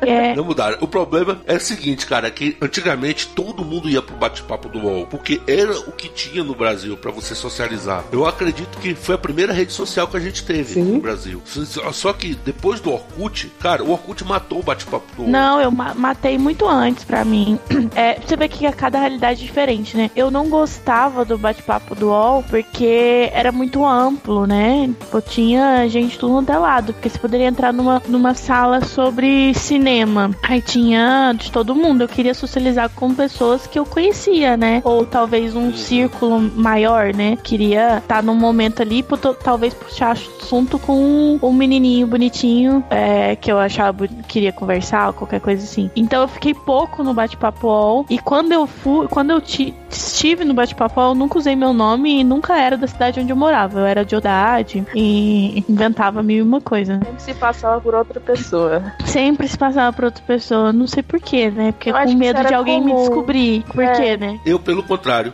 É, Não mudaram. O problema é o seguinte, cara, que antigamente todo mundo ia pro bate-papo do UOL, porque era o que tinha no Brasil pra você socializar. Eu acredito que foi a primeira rede social que a gente teve Sim. no Brasil. Só- que depois do Orkut, cara, o Orkut matou o bate-papo do UOL. Não, eu ma- matei muito antes pra mim. É, pra você ver que cada realidade é diferente, né? Eu não gostava do bate-papo do UOL porque era muito amplo, né? Tipo, tinha gente tudo até lado. Porque você poderia entrar numa, numa sala sobre cinema. Aí tinha de todo mundo. Eu queria socializar com pessoas que eu conhecia, né? Ou talvez um círculo maior, né? Queria estar num momento ali, talvez puxar assunto com um menininho bonitinho é, que eu achava queria conversar ou qualquer coisa assim. Então eu fiquei pouco no bate-papo UOL e quando eu fui, quando eu ti- estive no bate-papo UOL, eu nunca usei meu nome e nunca era da cidade onde eu morava. Eu era de Odade e inventava mil e uma coisa. sempre se passava por outra pessoa. Sempre se passava pra outra pessoa, não sei porquê, né? Porque Eu com medo de alguém me comum. descobrir. Por É. quê, né? Eu, pelo contrário,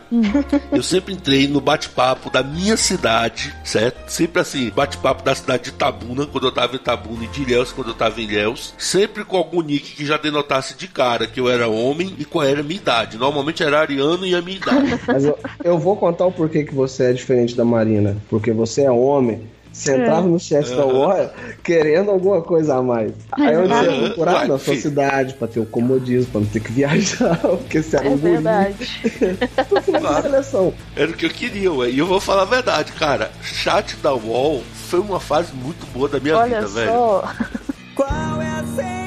eu sempre entrei no bate-papo da minha cidade, certo? Sempre assim, bate-papo da cidade de Itabuna, quando eu tava em Itabuna, e de Ilhéus, quando eu tava em Ilhéus. Sempre com algum nick que já denotasse de cara que eu era homem e qual era a minha idade. Normalmente era ariano e a minha idade. Mas eu, eu vou contar o porquê que você é diferente da Marina. Porque você é homem. Você É. entrava no chat da UOL querendo alguma coisa a mais. Aí onde você Exatamente. ia procurar? Na sua cidade, pra ter o comodismo, pra não ter que viajar, porque você era É um guri. verdade. Claro. seleção. Era o que eu queria, ué. E eu vou falar a verdade, cara. Chat da UOL foi uma fase muito boa da minha Olha vida, velho. só. Qual é a senha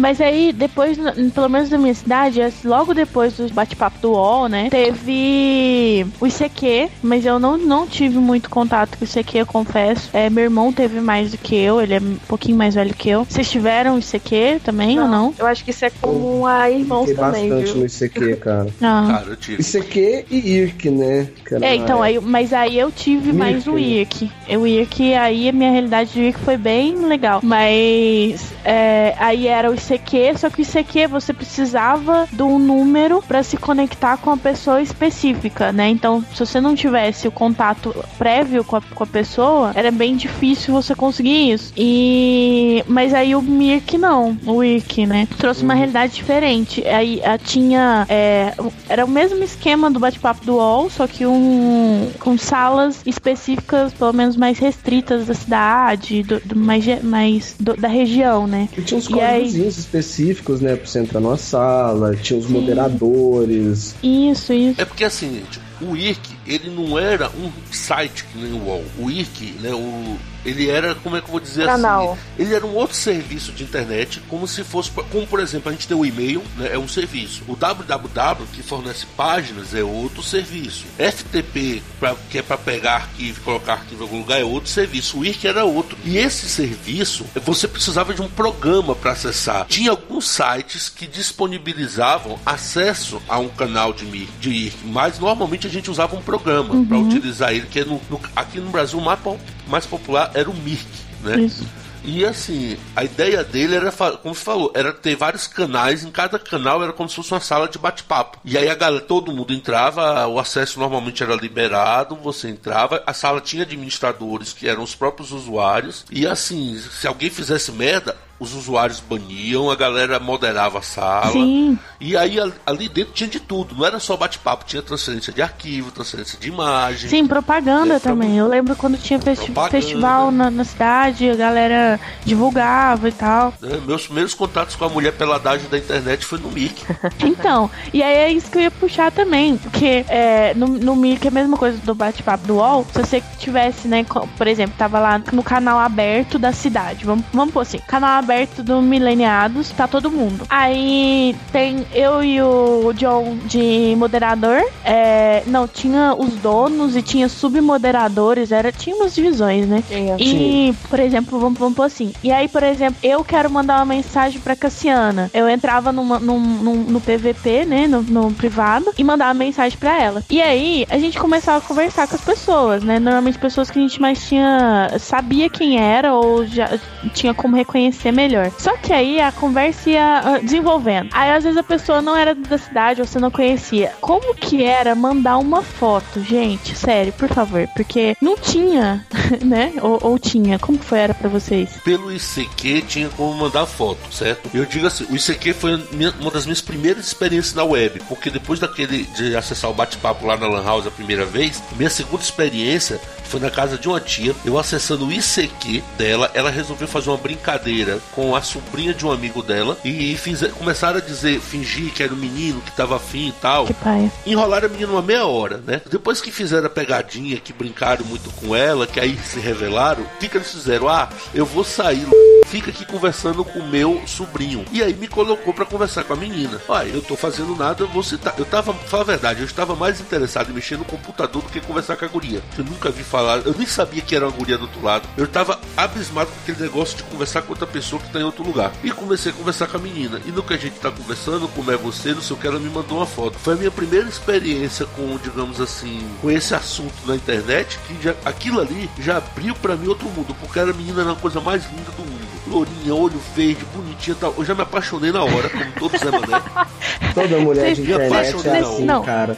Mas aí, depois, pelo menos na minha cidade, logo depois do bate-papo do UOL, né? Teve o ICQ, mas eu não, não tive muito contato com o ICQ, eu confesso. É, meu irmão teve mais do que eu, ele é um pouquinho mais velho que eu. Vocês tiveram ICQ também ou não? Eu acho que isso é comum a irmãos Fiquei também, bastante viu? no ICQ, cara. Não. Cara, eu tive. ICQ e IRC, né? É, então, aí, mas aí eu tive mais o IRC. O IRC, aí a minha realidade de IRC foi bem legal. Mas é, aí era o ICQ, só que o ICQ você precisava de um número pra se conectar com a pessoa específica, né? Então, se você não tivesse o contato prévio com a, com a pessoa, era bem difícil você conseguir isso. E mas aí o Mirk não, o IRC, né? Trouxe uma realidade diferente. Aí a, tinha é, era o mesmo esquema do bate-papo do UOL, só que um com salas específicas, pelo menos mais restritas da cidade, do, do- mais, mais do- da região, né? E tinha uns E aí- códigos específicos, né? Pra você entrar numa sala, tinha os Sim. moderadores. Isso, isso. É porque assim, gente, o IRC, ele não era um site que nem o UOL. O IRC, né, o, ele era, como é que eu vou dizer Canal. assim? Ele era um outro serviço de internet, como se fosse, como por exemplo, a gente tem o e-mail, né, é um serviço. O www, que fornece páginas, é outro serviço. FTP, pra, que é para pegar arquivo e colocar arquivo em algum lugar, é outro serviço. O IRC era outro. E esse serviço, você precisava de um programa para acessar. Tinha alguns sites que disponibilizavam acesso a um canal de, de IRC, mas normalmente a gente usava um programa para utilizar ele, que é no- no- aqui no Brasil o mais, mais popular era o Mirk, né? Isso. E assim, a ideia dele era, como você falou, era ter vários canais, em cada canal era como se fosse uma sala de bate-papo. E aí a galera, todo mundo entrava, o acesso normalmente era liberado, você entrava, a sala tinha administradores que eram os próprios usuários, e assim, se alguém fizesse merda, os usuários baniam, a galera moderava a sala. Sim. E aí al- ali dentro tinha de tudo, não era só bate-papo, tinha transferência de arquivo, transferência de imagem. Sim, propaganda É, também. Eu lembro quando tinha festi- festival na, na cidade, a galera divulgava e tal. né? Meus primeiros contatos com a mulher peladagem da internet foi no Mic. Então, e aí é isso que eu ia puxar também. Porque é, no, no Mirk é a mesma coisa do bate-papo do UOL. Se você tivesse, né, por exemplo, tava lá no canal aberto da cidade. Vamos, vamos pôr assim, canal aberto do Mileniados, tá todo mundo. Aí tem eu e o John de moderador. É, não, tinha os donos e tinha submoderadores. Era, tinha umas divisões, né? Tinha. E, por exemplo, vamos, vamos pôr assim. E aí, por exemplo, eu quero mandar uma mensagem pra Cassiana. Eu entrava numa, num, num- no PVP, né? No, no privado, e mandava mensagem pra ela. E aí, a gente começava a conversar com as pessoas, né? Normalmente pessoas que a gente mais tinha. sabia quem era ou já tinha como reconhecer melhor. Só que aí a conversa ia ah, desenvolvendo. Aí às vezes a pessoa não era da cidade ou você não conhecia. Como que era mandar uma foto, gente? Sério, por favor. Porque não tinha, né? Ou, ou tinha. Como que foi era pra vocês? Pelo ICQ tinha como mandar foto, certo? Eu digo assim, o ICQ foi minha- uma das minhas primeiras experiências na web, porque depois daquele de acessar o bate-papo lá na Lan House a primeira vez, minha segunda experiência foi na casa de uma tia, eu acessando o ICQ dela, ela resolveu fazer uma brincadeira com a sobrinha de um amigo dela e fiz, começaram a dizer, fingir que era o menino que tava afim e tal. Que paia. Enrolaram a menina uma meia hora, né? Depois que fizeram a pegadinha, que brincaram muito com ela, que aí se revelaram, o que, que eles fizeram? Ah, eu vou sair, fica aqui conversando com o meu sobrinho. E aí me colocou pra conversar com a menina. Olha, eu tô fazendo nada, eu vou citar. Eu tava, fala a verdade, eu estava mais interessado em mexer no computador do que conversar com a guria. Eu nunca vi falar, eu nem sabia que era uma guria do outro lado. Eu tava abismado com aquele negócio de conversar com outra pessoa que tá em outro lugar. E comecei a conversar com a menina. E no que a gente tá conversando, como é você, não sei o que, ela me mandou uma foto. Foi a minha primeira experiência com, digamos assim, com esse assunto na internet, que já, aquilo ali já abriu pra mim outro mundo, porque era a menina era a coisa mais linda do mundo. Lourinha, olho verde, bonitinha e tal. Eu já me apaixonei na hora, como todo Zé Mané. Toda mulher de Vocês- internet é vocês- assim, não. cara.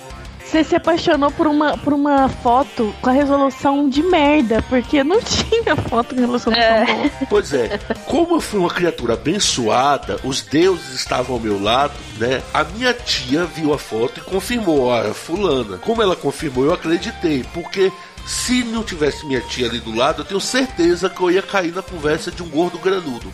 Você se apaixonou por uma, por uma foto com a resolução de merda, porque não tinha foto com resolução É. boa. Pois é, como eu fui uma criatura abençoada, os deuses estavam ao meu lado, né? A minha tia viu a foto e confirmou, olha, fulana. Como ela confirmou, eu acreditei, porque se não tivesse minha tia ali do lado, eu tenho certeza que eu ia cair na conversa de um gordo granudo.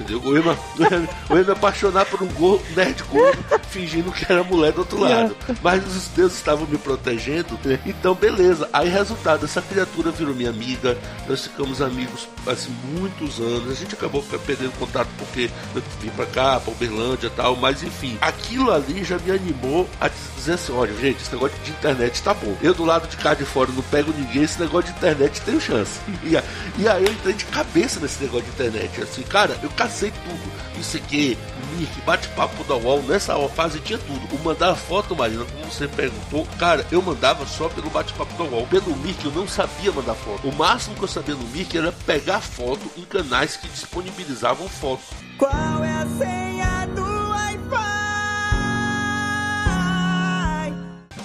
Entendeu? Eu ia, me- eu ia me apaixonar por um gordo, nerd gordo, fingindo que era mulher do outro lado. Mas os deuses estavam me protegendo, então beleza. Aí, resultado, essa criatura virou minha amiga, nós ficamos amigos assim muitos anos. A gente acabou perdendo contato porque eu vim pra cá, pra Uberlândia e tal, mas enfim, aquilo ali já me animou a dizer assim: olha, gente, esse negócio de internet tá bom. Eu do lado de cá de fora não pego ninguém, esse negócio de internet tem chance. E, e aí eu entrei de cabeça nesse negócio de internet. Assim, cara, eu cacei tudo. Isso aqui, Mirk, bate-papo da UOL, nessa fase tinha tudo. O mandar foto, Marina, como você perguntou, cara, eu mandava só pelo bate-papo da UOL. Pelo Mirk eu não sabia mandar foto. O máximo que eu sabia no Mirk era pegar foto em canais que disponibilizavam foto. Qual é a senha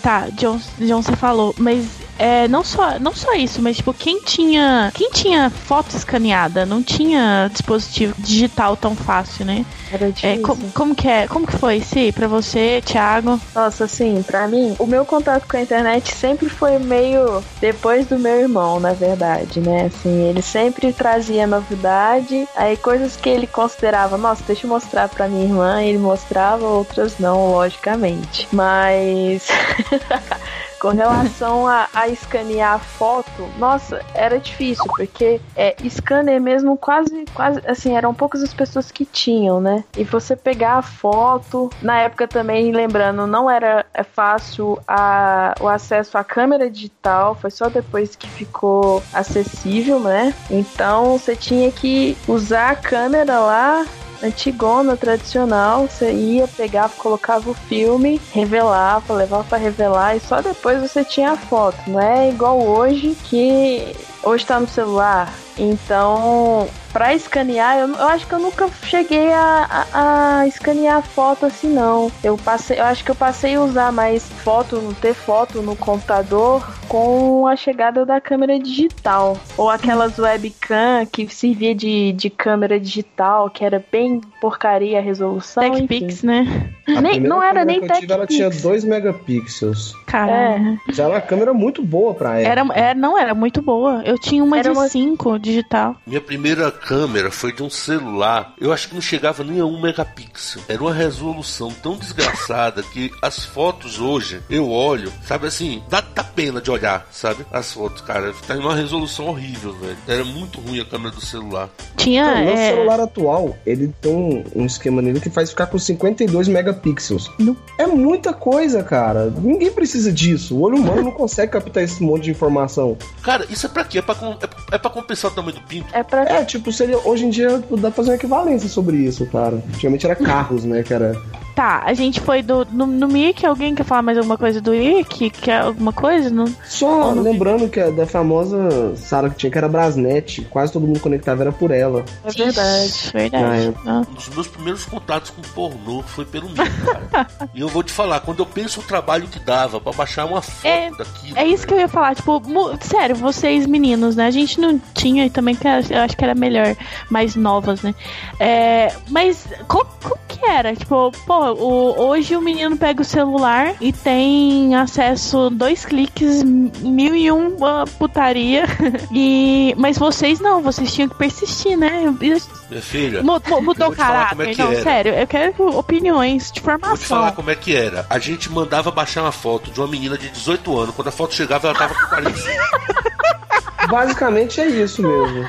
Tá, John, John, você falou, mas é, não, só, não só isso, mas tipo, quem tinha. Quem tinha foto escaneada? Não tinha dispositivo digital tão fácil, né? Era É, difícil. como, como que é? Como que foi, Si, pra você, Thiago? Nossa, assim, pra mim, o meu contato com a internet sempre foi meio depois do meu irmão, na verdade, né? Assim, ele sempre trazia novidade, aí coisas que ele considerava, nossa, deixa eu mostrar pra minha irmã, ele mostrava, outras não, logicamente. Mas. Com relação a, a escanear a foto, nossa, era difícil, porque é, scanner mesmo quase, quase, assim, eram poucas as pessoas que tinham, né? E você pegar a foto, na época também, lembrando, não era é, fácil a, o acesso à câmera digital, foi só depois que ficou acessível, né? Então você tinha que usar a câmera lá antigona, tradicional, você ia, pegava, colocava o filme, revelava, levava pra revelar e só depois você tinha a foto. Não é igual hoje que hoje tá no celular. Então, pra escanear, eu, eu acho que eu nunca cheguei a, a, a escanear foto assim, não. Eu passei, eu acho que eu passei a usar mais foto, ter foto no computador com a chegada da câmera digital. Ou aquelas webcam que servia de, de câmera digital, que era bem porcaria a resolução. TechPix, né? Nem- não era nem que eu tive, Ela tinha TechPix. 2 megapixels. Caralho. Já era uma câmera muito boa pra ela. Era, era, não, era muito boa. Eu tinha uma Era de uma- 5 digital. Minha primeira câmera foi de um celular. Eu acho que não chegava nem a um megapixel. Era uma resolução tão desgraçada que as fotos hoje eu olho, sabe assim, dá, dá pena de olhar, sabe? As fotos, cara. Tá em uma resolução horrível, velho. Era muito ruim a câmera do celular. Tinha. Não, meu é, celular atual, ele tem um, um esquema nele que faz ficar com 52 megapixels. Não. É muita coisa, cara. Ninguém precisa disso. O olho humano não consegue captar esse monte de informação. Cara, isso é pra quê? É pra, é, é pra compensar o tamanho do pinto? É pra. É, tipo, seria, hoje em dia dá pra fazer uma equivalência sobre isso, cara. Antigamente era carros, né, que era... Tá, a gente foi do, no, no Mickey. Alguém quer falar mais alguma coisa do Mickey? Quer alguma coisa? Não? Só lembrando que a da famosa sala que tinha, que era Brasnet, quase todo mundo conectava era por ela. É verdade. Verdade. Ah. Um dos meus primeiros contatos com pornô foi pelo Mico, cara. e eu vou te falar, quando eu penso o trabalho que dava pra baixar uma foto É- daquilo. É isso que eu ia falar, tipo, sério, vocês meninos, né? A gente não tinha e também que eu acho que era melhor, mais novas, né? É, mas qual, qual que era? Tipo, pô, o- hoje o menino pega o celular e tem acesso dois cliques, mil e uma putaria. E, mas vocês não, vocês tinham que persistir, né? Minha filha, Mudou te falar caráter. é que não, era. sério, eu quero opiniões de Vou te falar formação. como é que era. A gente mandava baixar uma foto de uma menina de 18 anos. Quando a foto chegava, ela tava com 45. Basicamente é isso mesmo.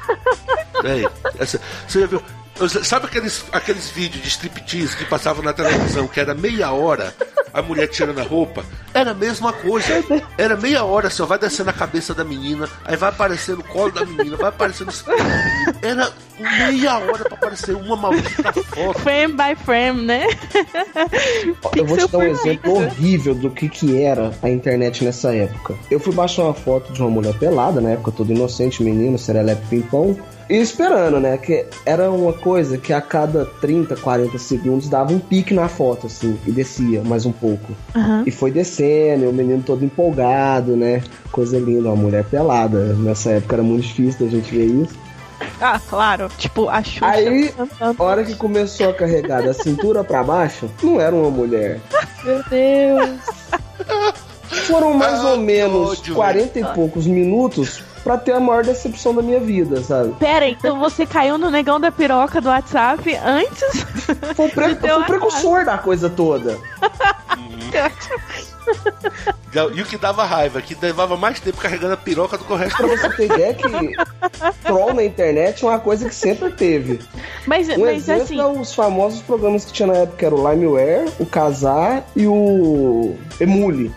Véi, essa- você já viu? Sabe aqueles, aqueles vídeos de striptease que passavam na televisão, que era meia hora, a mulher tirando a roupa? Era a mesma coisa. Era meia hora, só vai descendo a cabeça da menina, aí vai aparecendo o colo da menina, vai aparecendo os. Era meia hora pra aparecer uma maldita foto. Frame by frame, né? Eu vou te dar um exemplo horrível do que, que era a internet nessa época. Eu fui baixar uma foto de uma mulher pelada, na época todo inocente, menino, serelepe pimpão, e esperando, né? Que era uma coisa que a cada 30, 40 segundos dava um pique na foto, assim, e descia mais um pouco. Aham. E foi descendo, e o menino todo empolgado, né? Coisa linda, uma mulher pelada. Nessa época era muito difícil da gente ver isso. Ah, claro. Tipo, a Xuxa Aí, cantando. A hora que começou a carregar da cintura pra baixo, não era uma mulher. Meu Deus. Foram mais Ah, ou menos ódio, 40 e poucos minutos pra ter a maior decepção da minha vida, sabe? Pera, então você caiu no negão da piroca do WhatsApp antes? Foi o, pre- foi o precursor da coisa toda. E o que dava raiva, que levava mais tempo carregando a piroca do que o resto. Pra você ter ideia que troll na internet é uma coisa que sempre teve. Mas, Um mas exemplo assim, é os famosos programas que tinha na época, era o Limeware, o Kazaa e o Emule.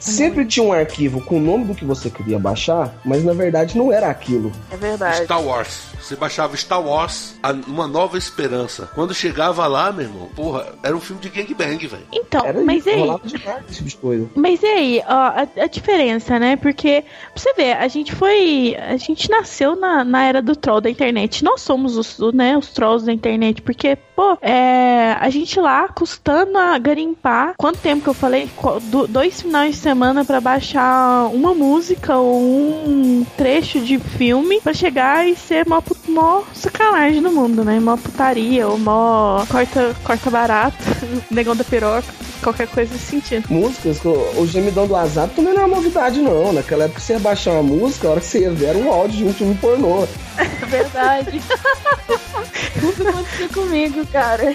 Sempre tinha um arquivo com o nome do que você queria baixar, mas na verdade não era aquilo. É verdade. Star Wars. Você baixava Star Wars, a- Uma Nova Esperança. Quando chegava lá, meu irmão, porra, era um filme de gangbang, velho. então, Era mas isso, e aí? rolava demais esse tipo. Mas e aí, ó, a, a diferença, né? Porque, pra você ver, a gente foi. A gente nasceu na, na era do troll da internet. Nós somos os, né, os trolls da internet. Porque, pô, é, a gente lá custando a garimpar. Quanto tempo que eu falei? Do- dois finais de semana pra baixar uma música ou um trecho de filme pra chegar e ser mó, pu- mó sacanagem no mundo, né? Mó putaria ou mó corta, corta barato, negão da piroca, qualquer coisa nesse sentido. Músicas, o o gemidão do WhatsApp também não é novidade, não. Naquela época você ia baixar uma música, a hora que você ia ver era um áudio de um filme pornô. É verdade. Isso aconteceu comigo, cara.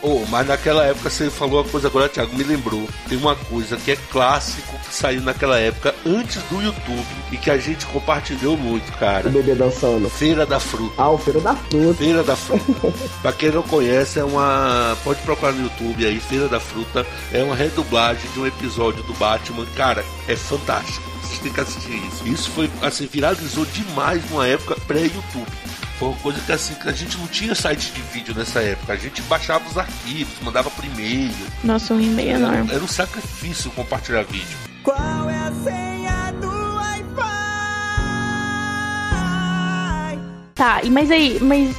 Oh, mas naquela época você falou uma coisa agora, Thiago, me lembrou. Tem uma coisa que é clássico que saiu naquela época, antes do YouTube, e que a gente compartilhou muito, O cara. bebê dançando. Feira da Fruta. Ah, o Feira da Fruta. Feira da Fruta. pra quem não conhece, é uma. Pode procurar no YouTube aí, Feira da Fruta. É uma redublagem de um episódio do Batman. Cara, é fantástico. Vocês têm que assistir isso. Isso foi, assim, viralizou demais numa época pré-YouTube. Foi uma coisa que assim, que a gente não tinha site de vídeo nessa época. A gente baixava os arquivos, mandava por e-mail. Nossa, um e-mail Era, enorme. era um sacrifício compartilhar vídeo. Qual é a senha do Wi-Fi? Tá, e mas aí, mas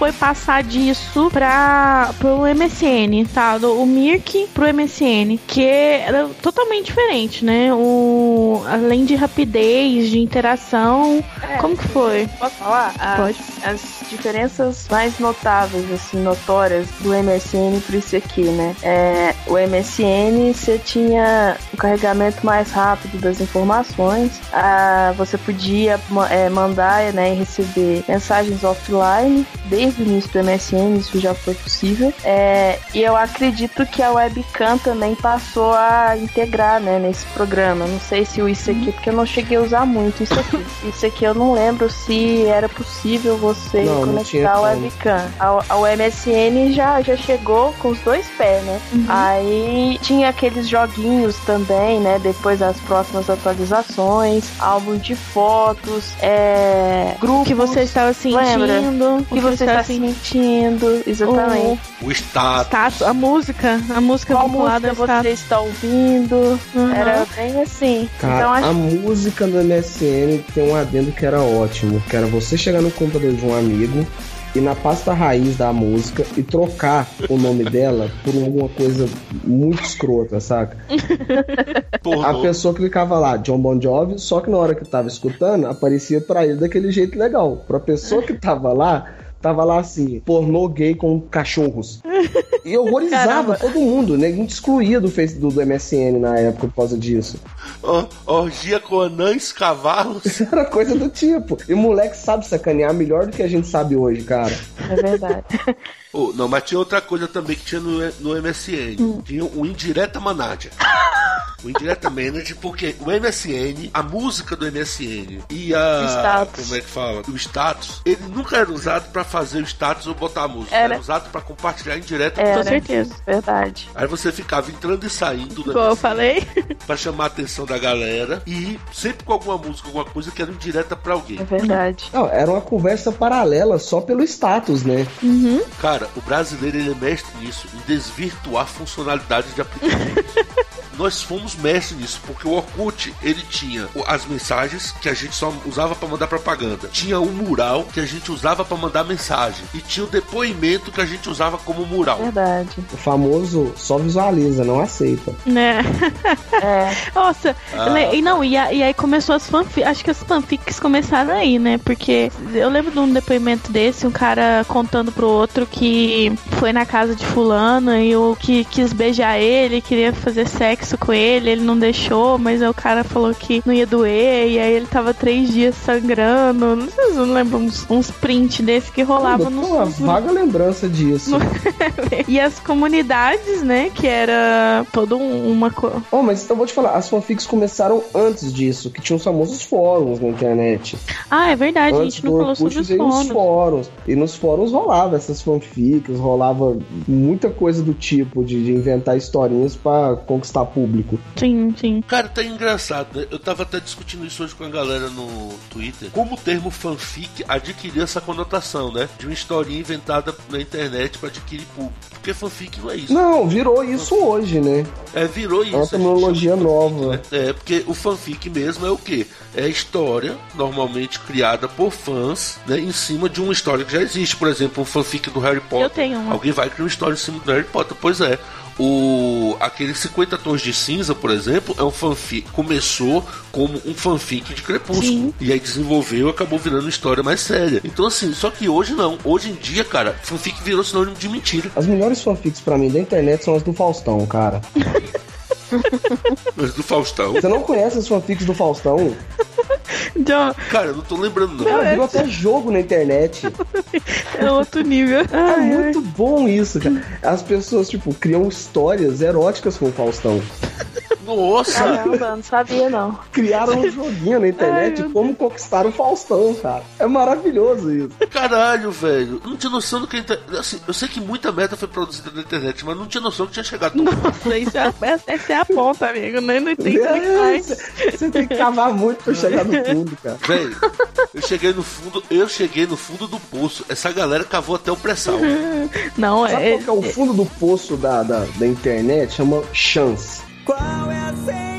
foi passar disso para pro MSN, tá? O Mirk pro MSN, que era totalmente diferente, né? O além de rapidez, de interação, É. como que foi? Posso falar? As, Pode. as diferenças mais notáveis, assim, notórias do MSN pro isso aqui, né? É, o MSN, você tinha o carregamento mais rápido das informações, ah, você podia é, mandar né, e receber mensagens offline, desde o início do MSN, isso já foi possível. É, e eu acredito que a webcam também passou a integrar, né, nesse programa. Não sei se o isso aqui, porque eu não cheguei a usar muito isso aqui. Isso aqui eu não lembro se era possível você Não, não conectar o como. webcam. A, a MSN já, já chegou com os dois pés, né? Aí tinha aqueles joguinhos também, né? Depois das próximas atualizações, álbum de fotos, é, grupos que você estava Lembra? sentindo, o que você está sentindo, exatamente. O status. Status, a música, a música Qual vinculada música você status. está ouvindo? Uhum. Era bem assim. Cara, então acho a música do MSN tem um adendo que era ótimo, que era você chegar no computador de um amigo e na pasta raiz da música e trocar o nome dela por alguma coisa muito escrota, saca? A Pornô. pessoa clicava lá, John Bon Jovi, só que na hora que tava escutando, aparecia pra ele daquele jeito legal. Pra pessoa que tava lá, tava lá assim, pornô gay com cachorros. E horrorizava Caramba. todo mundo, né? A gente excluía do, face, do, do MSN na época por causa disso. Ó, orgia com anãs, cavalos. Era coisa do tipo. E o moleque sabe sacanear melhor do que a gente sabe hoje, cara. é verdade. Oh, não, mas tinha outra coisa também que tinha no, no MSN. Tinha o Indireta Manager. O Indireta Manager, porque o MSN, a música do MSN e a. Status. Como é que fala? O status, ele nunca era usado pra fazer o status ou botar a música. Era, Era. usado pra compartilhar indireta. Era, Com certeza. Verdade. Aí você ficava entrando e saindo do Igual eu falei. pra chamar a atenção da galera e sempre com alguma música, alguma coisa que era indireta pra alguém. É verdade. Não, era uma conversa paralela só pelo status, né? Cara, o brasileiro ele é mestre nisso, em desvirtuar funcionalidades de aplicativos. Nós fomos mestres nisso, porque o Orkut, ele tinha as mensagens que a gente só usava pra mandar propaganda. Tinha o mural que a gente usava pra mandar mensagem. E tinha o depoimento que a gente usava como mural. Verdade. O famoso só visualiza, não aceita. Né? É. Nossa, Ah. le- e não, e, a- e aí começou as fanfics. Acho que as fanfics começaram aí, né? Porque eu lembro de um depoimento desse, um cara contando pro outro que foi na casa de fulano e o que quis beijar ele, queria fazer sexo com ele, ele não deixou, mas aí o cara falou que não ia doer, e aí ele tava três dias sangrando. Não sei se eu não lembro uns, uns print desse que rolava nos, tenho uma vaga lembrança disso. E as comunidades, né? Que era todo um- uma. co- Oh, mas então vou te falar, as fanfics começaram antes disso, que tinham os famosos fóruns na internet. Ah, é verdade, a antes gente não falou Orkut sobre os fóruns. fóruns. E nos fóruns rolava essas fanfics, rolava muita coisa do tipo de, de inventar historinhas pra conquistar público. Sim, sim. Cara, tá engraçado, né? Eu tava até discutindo isso hoje com a galera no Twitter. Como o termo fanfic adquiriu essa conotação, né? De uma historinha inventada na internet pra adquirir público. Porque fanfic não é isso. Não, virou isso hoje, né? É, virou isso. É uma tecnologia de fanfic, nova. né? É, porque o fanfic mesmo é o quê? É a história, normalmente criada por fãs, né? Em cima de uma história que já existe. Por exemplo, um fanfic do Harry Potter. Eu tenho uma. Alguém vai criar uma história em cima do Harry Potter. Pois é. O, aquele 50 Tons de Cinza, por exemplo, é um fanfic. Começou como um fanfic de Crepúsculo. Sim. E aí desenvolveu e acabou virando uma história mais séria. Então, assim, só que hoje não. Hoje em dia, cara, fanfic virou sinônimo de mentira. As melhores fanfics pra mim da internet são as do Faustão, cara. Mas do Faustão. Você não conhece as fanfics do Faustão? Cara, eu não tô lembrando, não. Cara, virou até jogo na internet. é outro nível. É ai. muito bom isso, cara. As pessoas, tipo, criam histórias eróticas com o Faustão. Nossa! Caramba, não sabia não. Criaram um joguinho na internet como conquistar o Faustão, cara. É maravilhoso isso. Caralho, velho. Não tinha noção do que a inter... assim, Eu sei que muita merda foi produzida na internet, mas não tinha noção que tinha chegado tão Nossa, isso é, essa é a ponta, amigo. Não, não tem É, mais. Você você tem que cavar muito pra chegar no fundo, cara. Velho, eu cheguei no fundo, eu cheguei no fundo do poço. Essa galera cavou até o pré-sal. Não, Sabe é. qual que é o fundo do poço da, da, da internet? Chama chance. Qual é a senha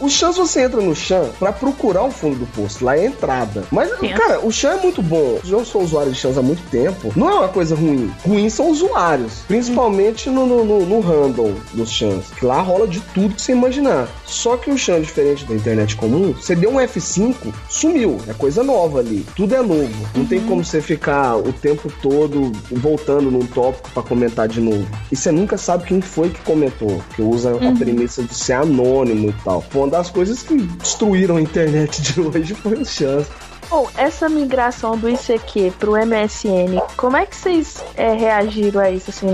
O O Chan, você entra no Chan pra procurar o fundo do poço. Lá é a entrada. Mas, Sim. cara, o Chan é muito bom. Eu sou usuário de Chans há muito tempo. Não é uma coisa ruim. Ruim são usuários. Principalmente no, no, no, no handle dos Chans. Que lá rola de tudo que você imaginar. Só que o Chan, diferente da internet comum, você deu um F5, sumiu. É coisa nova ali. Tudo é novo. Não tem como você ficar o tempo todo voltando num tópico pra comentar de novo. E você nunca sabe quem foi que comentou. Que usa a premissa de ser anônimo e tal. Foi uma das coisas que destruíram a internet de hoje foi o Chans. Bom, essa migração do ICQ pro MSN, como é que vocês é, reagiram a isso? Assim,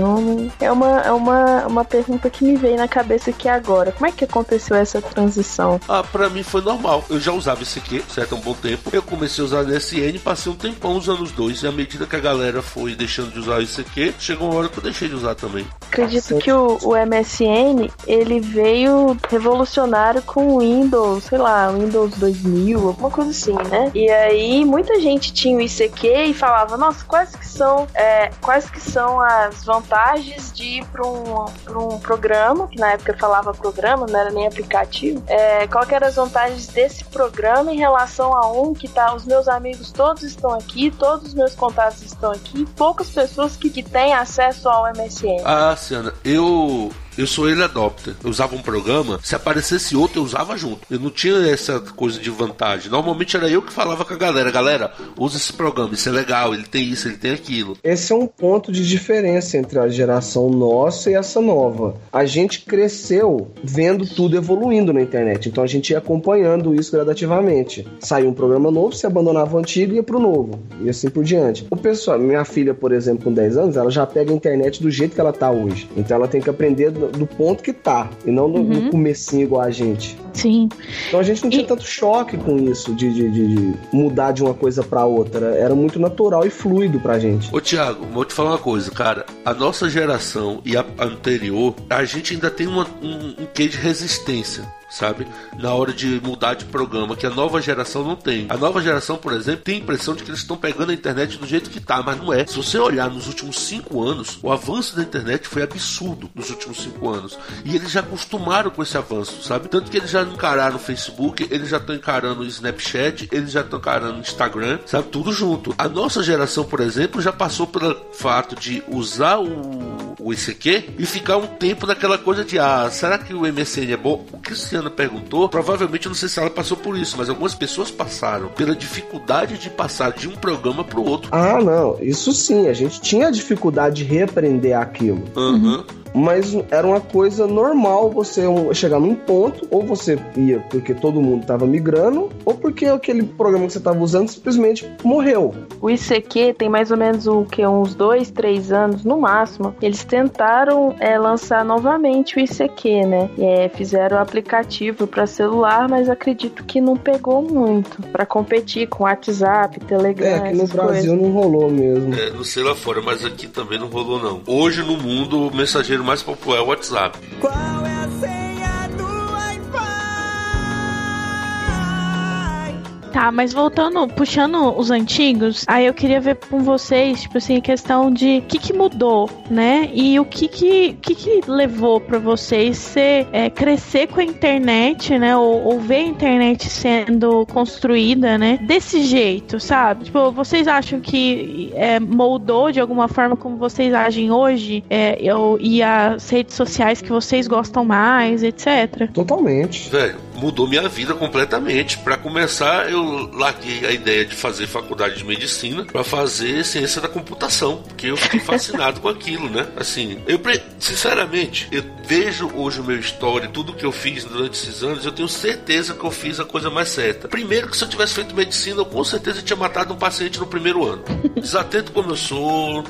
é uma, é uma, uma pergunta que me veio na cabeça aqui agora. Como é que aconteceu essa transição? Ah, pra mim foi normal. Eu já usava aqui, certo? Há um bom tempo. Eu comecei a usar NSN, passei um tempão usando os dois. E à medida que a galera foi deixando de usar esse aqui, chegou uma hora que eu deixei de usar também. Acredito que o, o MSN, ele veio revolucionário com o Windows, sei lá, Windows 2000, alguma coisa assim, né? E aí muita gente tinha o ICQ e falava, nossa, quais que são, é, quais que são as vantagens de ir para um, um programa, que na época falava programa, não era nem aplicativo, é, qual que eram as vantagens desse programa em relação a um que tá, os meus amigos todos estão aqui, todos os meus contatos estão aqui, poucas pessoas que, que têm acesso ao MSN. Ah, Ciana, eu. Eu sou ele adopter. Eu usava um programa, se aparecesse outro, eu usava junto. Eu não tinha essa coisa de vantagem. Normalmente era eu que falava com a galera: galera, usa esse programa, isso é legal, ele tem isso, ele tem aquilo. Esse é um ponto de diferença entre a geração nossa e essa nova. A gente cresceu vendo tudo evoluindo na internet, então a gente ia acompanhando isso gradativamente. Saiu um programa novo, se abandonava o antigo e ia pro novo, e assim por diante. O pessoal, minha filha, por exemplo, com 10 anos, ela já pega a internet do jeito que ela tá hoje. Então ela tem que aprender do, do ponto que tá, e não no, no comecinho igual a gente. Sim. Então a gente não tinha E- tanto choque com isso, de, de- de- de mudar de uma coisa pra outra. Era muito natural e fluido pra gente. Ô Thiago, vou te falar uma coisa, cara. A nossa geração e a anterior, a gente ainda tem uma- um, um quê de resistência. Sabe? Na hora de mudar de programa, que a nova geração não tem. A nova geração, por exemplo, tem a impressão de que eles estão pegando a internet do jeito que tá, mas não é. Se você olhar nos últimos cinco anos, o avanço da internet foi absurdo nos últimos cinco anos. E eles já acostumaram com esse avanço, sabe? Tanto que eles já encararam o Facebook, eles já estão encarando o Snapchat, eles já estão encarando o Instagram, sabe? Tudo junto. A nossa geração, por exemplo, já passou pelo fato de usar o, o ICQ e ficar um tempo naquela coisa de, ah, será que o MSN é bom? O Cristiano perguntou, provavelmente, eu não sei se ela passou por isso, mas algumas pessoas passaram pela dificuldade de passar de um programa pro outro. Ah, não, isso sim, a gente tinha dificuldade de reaprender aquilo. Aham. Mas era uma coisa normal você chegar num ponto, ou você ia porque todo mundo tava migrando, ou porque aquele programa que você tava usando simplesmente morreu. O ICQ tem mais ou menos o que uns dois, três anos no máximo. Eles tentaram é, lançar novamente o ICQ, né? É, fizeram o aplicativo para celular, mas acredito que não pegou muito para competir com WhatsApp, Telegram, É, aqui no Brasil coisas. não rolou mesmo. É, não sei lá fora, mas aqui também não rolou não. Hoje no mundo o mensageiro mais popular é o WhatsApp. Qual é a senha Tá, mas voltando, puxando os antigos, aí eu queria ver com vocês, tipo assim, a questão de o que, que mudou, né? E o que que, que, que levou pra vocês ser, é, crescer com a internet, né? Ou, ou ver a internet sendo construída, né? Desse jeito, sabe? Tipo, vocês acham que é, moldou de alguma forma como vocês agem hoje? É, eu, e as redes sociais que vocês gostam mais, etc. Totalmente. Velho, mudou minha vida completamente. Pra começar, eu larguei a ideia de fazer faculdade de medicina pra fazer ciência da computação, porque eu fiquei fascinado com aquilo, né? Assim, eu sinceramente, eu vejo hoje o meu história, tudo que eu fiz durante esses anos, eu tenho certeza que eu fiz a coisa mais certa. Primeiro que se eu tivesse feito medicina, eu com certeza tinha matado um paciente no primeiro ano. Desatento como eu sou,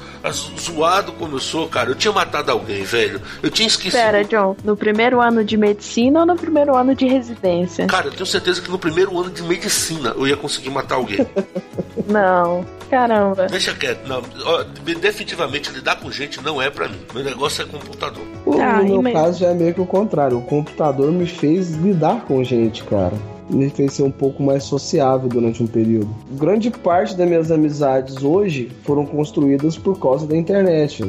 zoado como eu sou, cara, eu tinha matado alguém, velho. Eu tinha esquecido. Pera, John, no primeiro ano de medicina ou no primeiro ano de residência? Cara, eu tenho certeza que no primeiro ano de medicina eu ia conseguir matar alguém. Não. Caramba. Deixa quieto. Não, ó, definitivamente lidar com gente não é pra mim. Meu negócio é computador. O- Tá, no meu mas- caso já é meio que o contrário. O computador me fez lidar com gente, cara. Me fez ser um pouco mais sociável durante um período. Grande parte das minhas amizades hoje foram construídas por causa da internet.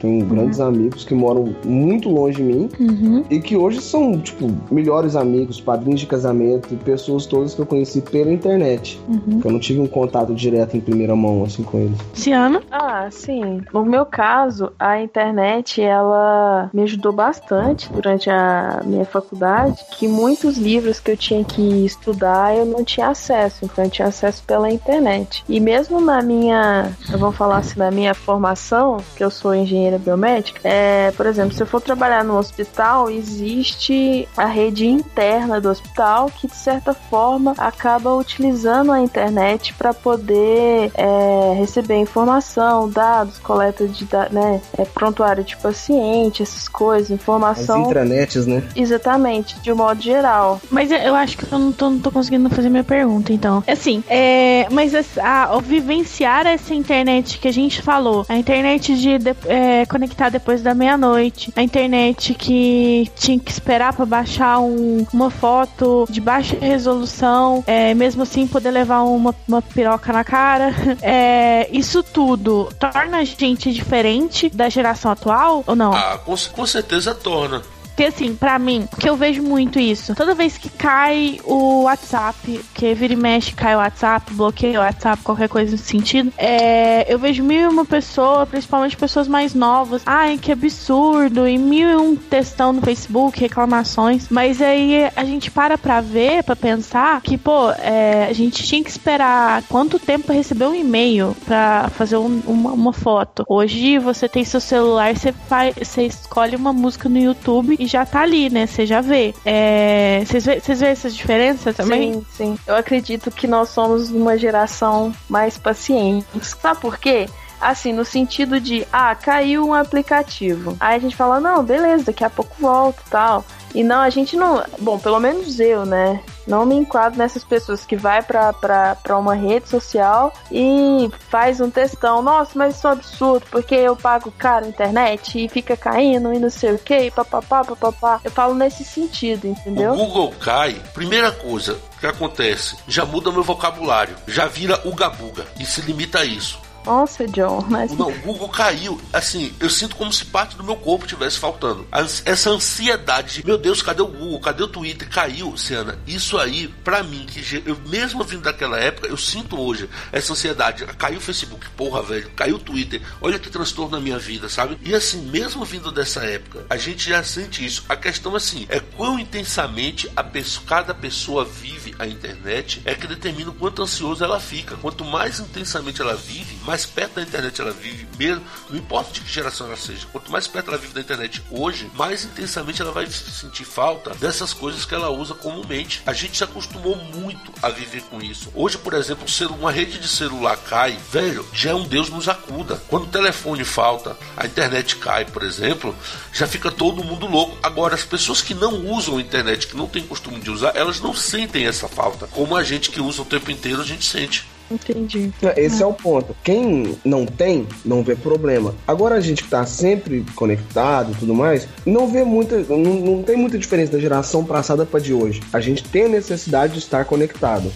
Tenho grandes amigos que moram muito longe de mim Uhum. e que hoje são, tipo, melhores amigos, padrinhos de casamento e pessoas todas que eu conheci pela internet. Uhum. Que eu não tive um contato direto em primeira mão, assim, com eles. Ciano? Ah, sim. No meu caso, a internet ela me ajudou bastante durante a minha faculdade, que muitos livros que eu tinha que estudar eu não tinha acesso, então eu tinha acesso pela internet. E mesmo na minha, eu vou falar assim, na minha formação, que eu sou engenheira biomédica, é, por exemplo, se eu for trabalhar no hospital, existe a rede interna do hospital que de certa forma acaba utilizando a internet para poder é, receber informação, dados, coleta de né, é, prontuário de paciente, essas coisas, As informação. intranets, né? Exatamente, de um modo geral. Mas eu- eu acho que eu não tô, não tô conseguindo fazer minha pergunta, então. Assim, é, mas a, ao vivenciar essa internet que a gente falou, a internet de, de- é, conectar depois da meia-noite, a internet que tinha que esperar pra baixar um- uma foto de baixa resolução, é, mesmo assim poder levar uma, uma piroca na cara, é, isso tudo torna a gente diferente da geração atual ou não? Ah, com, com certeza torna. Porque assim, pra mim, que eu vejo muito isso. Toda vez que cai o WhatsApp, que vira e mexe, cai o WhatsApp, bloqueia o WhatsApp, qualquer coisa nesse sentido, é, eu vejo mil e uma pessoa, principalmente pessoas mais novas. Ai, que absurdo! E mil e um textão no Facebook, reclamações. Mas aí a gente para pra ver, pra pensar que, pô, é, a gente tinha que esperar quanto tempo pra receber um e-mail pra fazer um- uma, uma foto. Hoje você tem seu celular, você faz, você escolhe uma música no YouTube e já tá ali, né? Você já vê. É, Vocês vê, vê essa diferença também? Sim, sim. Eu acredito que nós somos uma geração mais paciente. Sabe por quê? Assim, no sentido de, ah, caiu um aplicativo. Aí a gente fala, não, beleza, daqui a pouco volta e tal. E não, a gente não. Bom, pelo menos eu, né? Não me enquadro nessas pessoas que vai pra uma rede social e faz um textão. Nossa, mas isso é um absurdo, porque eu pago caro a internet e fica caindo e não sei o que, papapá, papapá. Eu falo nesse sentido, entendeu? O Google cai, primeira coisa que acontece, já muda meu vocabulário, já vira o gabuga e se limita a isso. Nossa, John, mas. Não, o Google caiu. Assim, eu sinto como se parte do meu corpo tivesse faltando. Essa ansiedade de, meu Deus, cadê o Google? Cadê o Twitter? Caiu, Ciana. Isso aí, pra mim, que eu mesmo vindo daquela época, eu sinto hoje essa ansiedade. Caiu o Facebook, porra, velho. Caiu o Twitter. Olha que transtorno na minha vida, sabe? E assim, mesmo vindo dessa época, a gente já sente isso. A questão, assim, é quão intensamente a pessoa, cada pessoa vive a internet é que determina o quanto ansioso ela fica. Quanto mais intensamente ela vive, mais perto da internet ela vive, mesmo, não importa de que geração ela seja, quanto mais perto ela vive da internet hoje, mais intensamente ela vai sentir falta dessas coisas que ela usa comumente. A gente se acostumou muito a viver com isso. Hoje, por exemplo, uma rede de celular cai, velho, já é um Deus nos acuda. Quando o telefone falta, a internet cai, por exemplo, já fica todo mundo louco. Agora, as pessoas que não usam a internet, que não têm costume de usar, elas não sentem essa falta. Como a gente que usa o tempo inteiro, a gente sente. Entendi. Esse é o ponto. Quem não tem, não vê problema. Agora a gente que tá sempre conectado e tudo mais, não vê muita. Não, não tem muita diferença da geração passada pra de hoje. A gente tem a necessidade de estar conectado.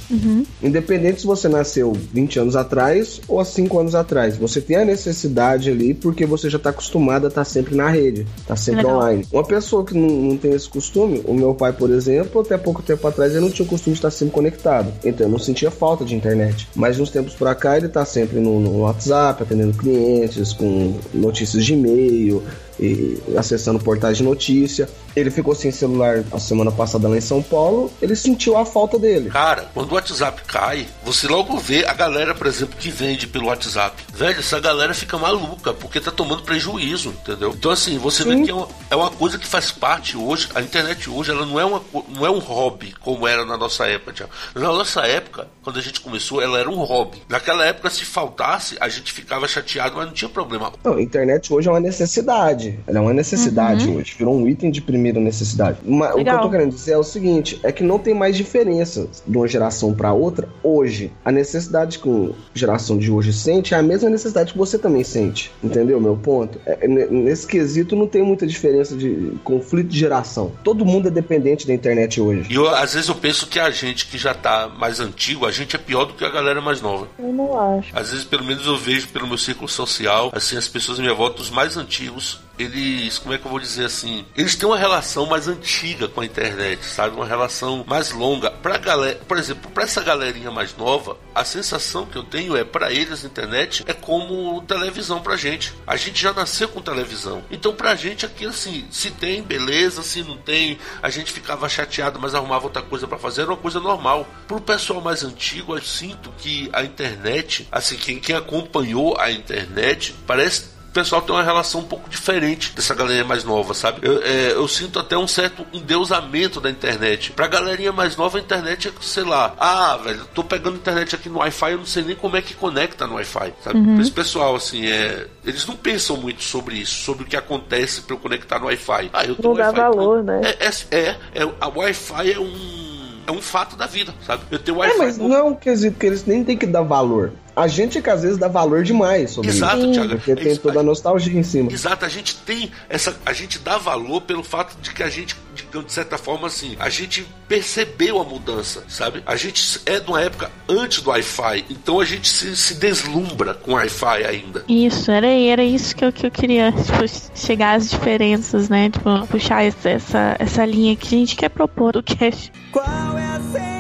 Independente se você nasceu 20 anos atrás ou há 5 anos atrás. Você tem a necessidade ali porque você já tá acostumado a estar sempre na rede, tá sempre Legal. online. Uma pessoa que não, não tem esse costume, o meu pai, por exemplo, até pouco tempo atrás, ele não tinha o costume de estar sempre conectado. Então eu não sentia falta de internet. Mas uns tempos pra cá, ele tá sempre no, no WhatsApp, atendendo clientes, com notícias de e-mail, e acessando portais de notícia. Ele ficou sem celular a semana passada lá em São Paulo, ele sentiu a falta dele. Cara, quando o WhatsApp cai, você logo vê a galera, por exemplo, que vende pelo WhatsApp. Velho, essa galera fica maluca, porque tá tomando prejuízo, entendeu? Então, assim, você vê que é uma, é uma coisa que faz parte hoje. A internet hoje, ela não é, uma, não é um hobby, como era na nossa época, Thiago. Na nossa época, quando a gente começou, ela era um hobby. Naquela época, se faltasse, a gente ficava chateado, mas não tinha problema. Não, a internet hoje é uma necessidade. Necessidade. Ela é uma necessidade hoje. Virou um item de primeira necessidade. Mas o que eu tô querendo dizer é o seguinte: é que não tem mais diferença de uma geração pra outra hoje. A necessidade que a geração de hoje sente é a mesma necessidade que você também sente. Entendeu meu ponto? É, é, ne- nesse quesito não tem muita diferença de conflito de geração. Todo mundo é dependente da internet hoje. E eu, às vezes eu penso que a gente que já tá mais antigo, a gente é pior do que a galera mais nova. Eu não acho. Às vezes, pelo menos eu vejo pelo meu círculo social, assim, as pessoas à minha volta, os mais antigos, eles, como é que eu vou dizer assim, eles têm uma relação mais antiga com a internet, sabe? Uma relação mais longa. Pra galera, por exemplo, pra essa galerinha mais nova, a sensação que eu tenho é, pra eles, a internet é como televisão pra gente. A gente já nasceu com televisão. Então, pra gente aqui, assim, se tem, beleza, se não tem, a gente ficava chateado, mas arrumava outra coisa pra fazer, era uma coisa normal. Pro pessoal mais antigo, eu sinto que a internet, assim, quem, quem acompanhou a internet, parece pessoal tem uma relação um pouco diferente dessa galerinha mais nova, sabe? Eu, é, eu sinto até um certo endeusamento da internet. Pra galerinha mais nova, a internet é, sei lá, ah, velho, tô pegando internet aqui no Wi-Fi, eu não sei nem como é que conecta no Wi-Fi, sabe? Pra Esse pessoal, assim, é, eles não pensam muito sobre isso, sobre o que acontece pra eu conectar no Wi-Fi. Ah, eu tenho Não dá Wi-Fi, valor, né? É, é, é, é, a Wi-Fi é um. É um fato da vida, sabe? Eu tenho É, Wi-Fi. mas no- não é um quesito que eles nem têm que dar valor. A gente que às vezes dá valor demais sobre Exato, isso. Thiago. Porque É tem isso. toda a nostalgia em cima. Exato, a gente tem essa. A gente dá valor pelo fato de que a gente, de, de certa forma, assim, a gente percebeu a mudança, sabe? A gente é de uma época antes do Wi-Fi, então a gente se, se deslumbra com o Wi-Fi ainda. Isso, era, era isso que eu, que eu queria tipo, chegar às diferenças, né? Tipo, puxar essa, essa, essa linha que a gente quer propor do cast. Qual é a senha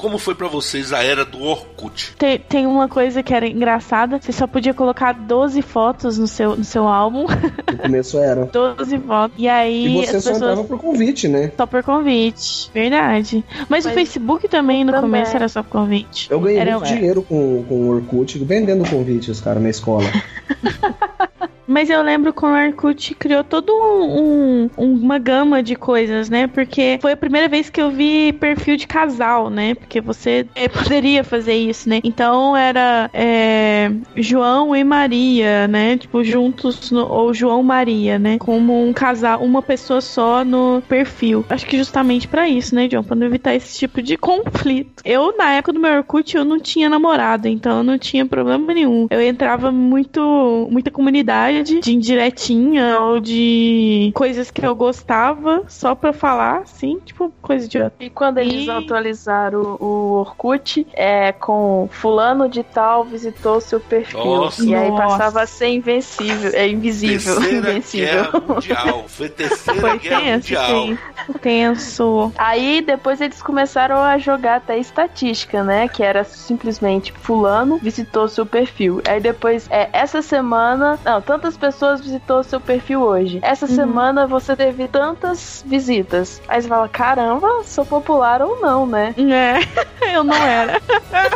como foi pra vocês a era do Orkut? Tem, tem uma coisa que era engraçada, você só podia colocar 12 fotos no seu, no seu álbum. No começo era. 12 fotos. E aí E você as só pessoas. entrava por convite, né? Só por convite. Verdade. Mas, o Mas Facebook também no também. começo era só por convite. Eu ganhei Era- muito dinheiro com, com o Orkut vendendo convite, os caras na escola. Mas eu lembro quando o Orkut criou todo um, um- uma gama de coisas, né? Porque foi a primeira vez que eu vi perfil de casal, né? Porque você eh, poderia fazer isso, né? Então era é, João e Maria, né? Tipo, juntos, no- ou João Maria, né? Como um casal, uma pessoa só no perfil. Acho que justamente pra isso, né, John? Pra não evitar esse tipo de conflito. Eu, na época do meu Orkut, eu não tinha namorado, então eu não tinha problema nenhum. Eu entrava muito, muita comunidade de indiretinha ou de coisas que eu gostava só pra falar, assim, tipo, coisa idiota. E quando eles E- atualizaram o, o Orkut, é com fulano de tal visitou seu perfil. Nossa. E aí Nossa. passava a ser invencível, é invisível, Terceira invencível. Guerra Mundial. Foi terceira Foi Guerra tenso, Mundial. sim. Tenso. Aí depois eles começaram a jogar até estatística, né? Que era simplesmente fulano visitou seu perfil. Aí depois, é, essa semana, não, tantas pessoas visitou seu perfil hoje. Essa semana você teve tantas visitas. Aí você fala, caramba, sou popular ou não, né? É, eu não era.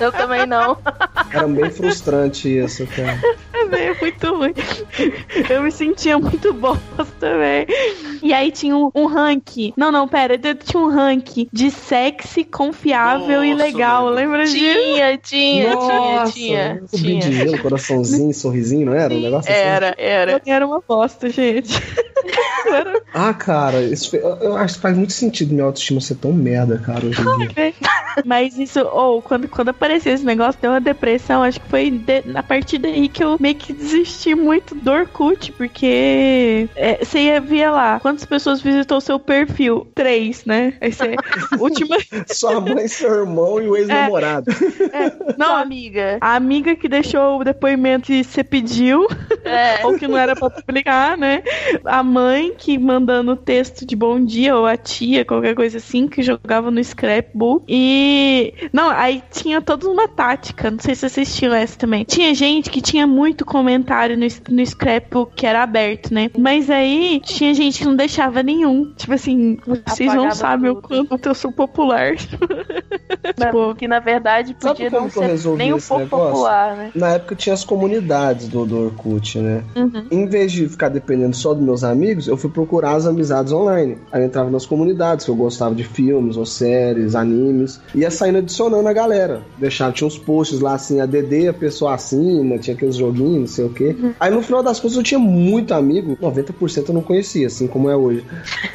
Eu também não. Era bem frustrante isso, cara. É muito ruim. Eu me sentia muito bosta também. E aí tinha um, um rank. Não, não, pera. Tinha um rank de sexy, confiável e Nossa, legal. lembro. Lembra disso? Tinha, tinha, Nossa, tinha, Cubinho tinha, de tinha. gelo, coraçãozinho, sorrisinho, não era? Um negócio assim. Era, era. Era uma bosta, gente. Ah, cara, isso eu- acho que faz muito sentido minha autoestima ser tão merda, cara, hoje em dia. Mas isso, ou quando, quando apareceu esse negócio, deu uma depressão. Acho que foi de- a partir daí que eu meio que desisti muito do Orkut, porque é, você ia ver lá quantas pessoas visitou seu perfil? Três, né? Aí você. última. Sua mãe, seu irmão e o ex-namorado. Não, Não, amiga. a amiga que deixou o depoimento que você pediu, É. ou que não era pra publicar, né? A mãe que mandando texto de bom dia, ou a tia, qualquer coisa assim, que jogava no scrapbook. E. Não, aí tinha toda uma tática. Não sei se assistiram essa também. Tinha gente que tinha muito comentário no, no scrapbook que era aberto, né? Mas aí tinha gente que não deixava nenhum. Tipo assim, vocês não Apagava sabem o tudo. quanto eu sou popular. tipo, Que na verdade Sabe podia como não que eu ser resolvi nem um pouco negócio? popular, né? Na época tinha as comunidades do, do Orkut, né? Uhum. Em vez de ficar dependendo só dos meus amigos, amigos, eu fui procurar as amizades online. Aí eu entrava nas comunidades que eu gostava de filmes ou séries, animes, ia saindo adicionando a galera. Deixava, tinha uns posts lá assim, a DD, a pessoa acima, tinha aqueles joguinhos, não sei o quê. Aí no final das contas eu tinha muito amigo, 90% eu não conhecia, assim como é hoje.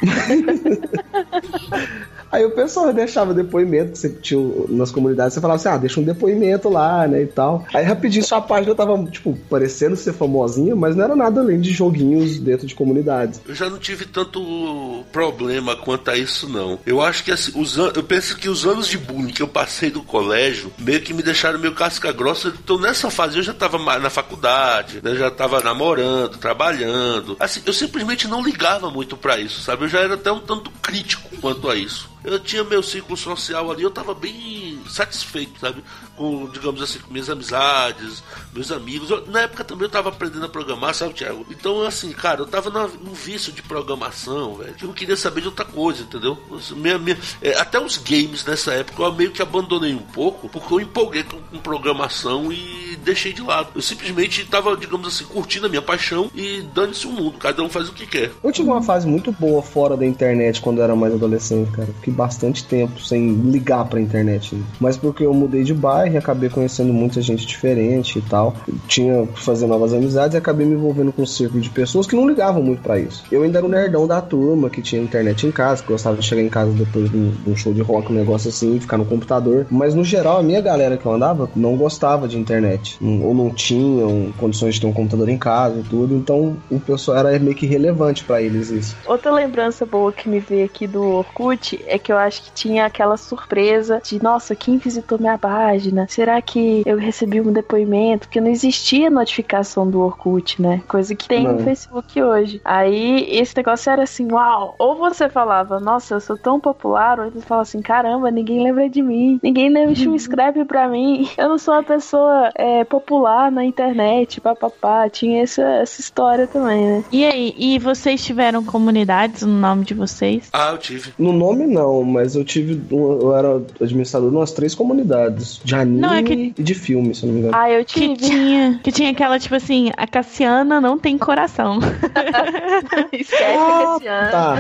Aí o pessoal deixava depoimento que você tinha nas comunidades, você falava assim, ah, deixa um depoimento lá, né, e tal. Aí rapidinho sua página tava, tipo, parecendo ser famosinha, mas não era nada além de joguinhos dentro de comunidades. Eu já não tive tanto problema quanto a isso, não. Eu acho que assim, os an... eu penso que os anos de bullying que eu passei do colégio meio que me deixaram meio casca grossa. Então nessa fase eu já tava na faculdade, né? já tava namorando, trabalhando. Assim, eu simplesmente não ligava muito para isso, sabe? Eu já era até um tanto crítico quanto a isso. Eu tinha meu ciclo social ali, eu tava bem satisfeito, sabe? Com, digamos assim, com minhas amizades, meus amigos. Eu, na época também eu tava aprendendo a programar, sabe, Thiago? Então, assim, cara, eu tava na, num vício de programação, velho. Eu queria saber de outra coisa, entendeu? Minha, minha, é, até os games nessa época eu meio que abandonei um pouco, porque eu empolguei com, com programação e deixei de lado. Eu simplesmente tava, digamos assim, curtindo a minha paixão e dane-se o mundo, cada um faz o que quer. Eu tive uma fase muito boa fora da internet quando eu era mais adolescente, cara. Fiquei bastante tempo sem ligar pra internet. né? Mas porque eu mudei de bairro e acabei conhecendo muita gente diferente e tal. Tinha que fazer novas amizades e acabei me envolvendo com um círculo de pessoas que não ligavam muito pra isso. Eu ainda era o nerdão da turma, que tinha internet em casa, que gostava de chegar em casa depois de um, um show de rock, um negócio assim, ficar no computador. Mas no geral, a minha galera que eu andava não gostava de internet. Ou não tinham condições de ter um computador em casa e tudo. Então o pessoal era meio que relevante pra eles isso. Outra lembrança boa que me veio aqui do Orkut é que eu acho que tinha aquela surpresa de, nossa, quem visitou minha página? Será que eu recebi um depoimento? Porque não existia notificação do Orkut, né? Coisa que tem no Não. Facebook hoje. Aí esse negócio era assim, uau! Ou você falava, nossa, eu sou tão popular, ou você falava assim, caramba, ninguém lembra de mim, ninguém nem me escreve pra mim, eu não sou uma pessoa é, popular na internet, papapá. Tinha essa, essa história também, né? E aí, e vocês tiveram comunidades no nome de vocês? Ah, eu tive. No nome não, mas eu tive. um- Eu era administrador de umas três comunidades. De anime Não, é que- e de filme, se eu não me engano. Ah, eu Que tive. tinha, que tinha aquela, tipo assim, a Cassiana não tem coração. Esquece Ah, esse ano. Tá.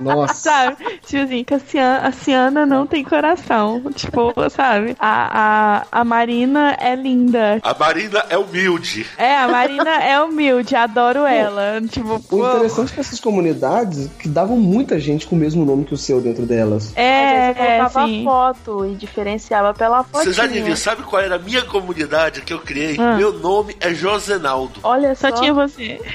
Nossa. sabe? Tipo assim, Cassiana, a Ciana não tem coração. Tipo, sabe? A, a, a Marina é linda. A Marina é humilde. É, a Marina é humilde, adoro ela. Tipo, O pô, interessante dessas comunidades que davam muita gente com o mesmo nome que o seu dentro delas. Você é, colocava sim. foto e diferenciava pela foto. Vocês sabe qual era a minha comunidade que eu criei? Ah. Meu nome é Josenaldo. Olha Só só. tinha você.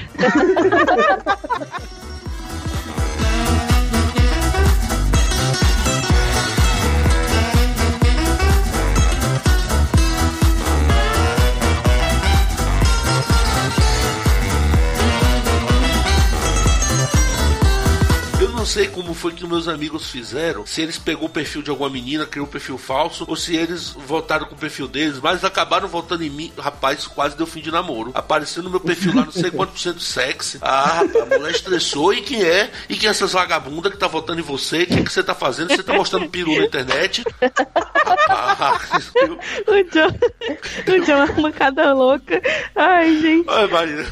não sei como foi que meus amigos fizeram, se eles pegou o perfil de alguma menina, criou um perfil falso, ou se eles voltaram com o perfil deles, mas acabaram voltando em mim. Rapaz, quase deu fim de namoro. Apareceu no meu perfil lá, não sei quanto por cento sexy. Ah, rapaz, a mulher estressou. E quem é? E quem é essas vagabundas que tá votando em você? O que, é que você tá fazendo? Você tá mostrando peru na internet? Rapaz, eu... O John, o John é uma cada louca. Ai, gente. Ai, Marina,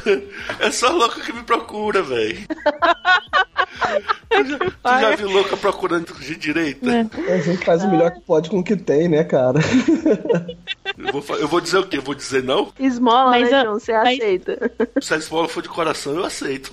é só louca que me procura, velho. já, tu já viu louca procurando de direita? É. A gente faz o melhor que pode com o que tem, né, cara? Eu vou, eu vou dizer o quê? Eu vou dizer não? Esmola, né, mas né, João? Você mas... aceita. Se a esmola for de coração, eu aceito.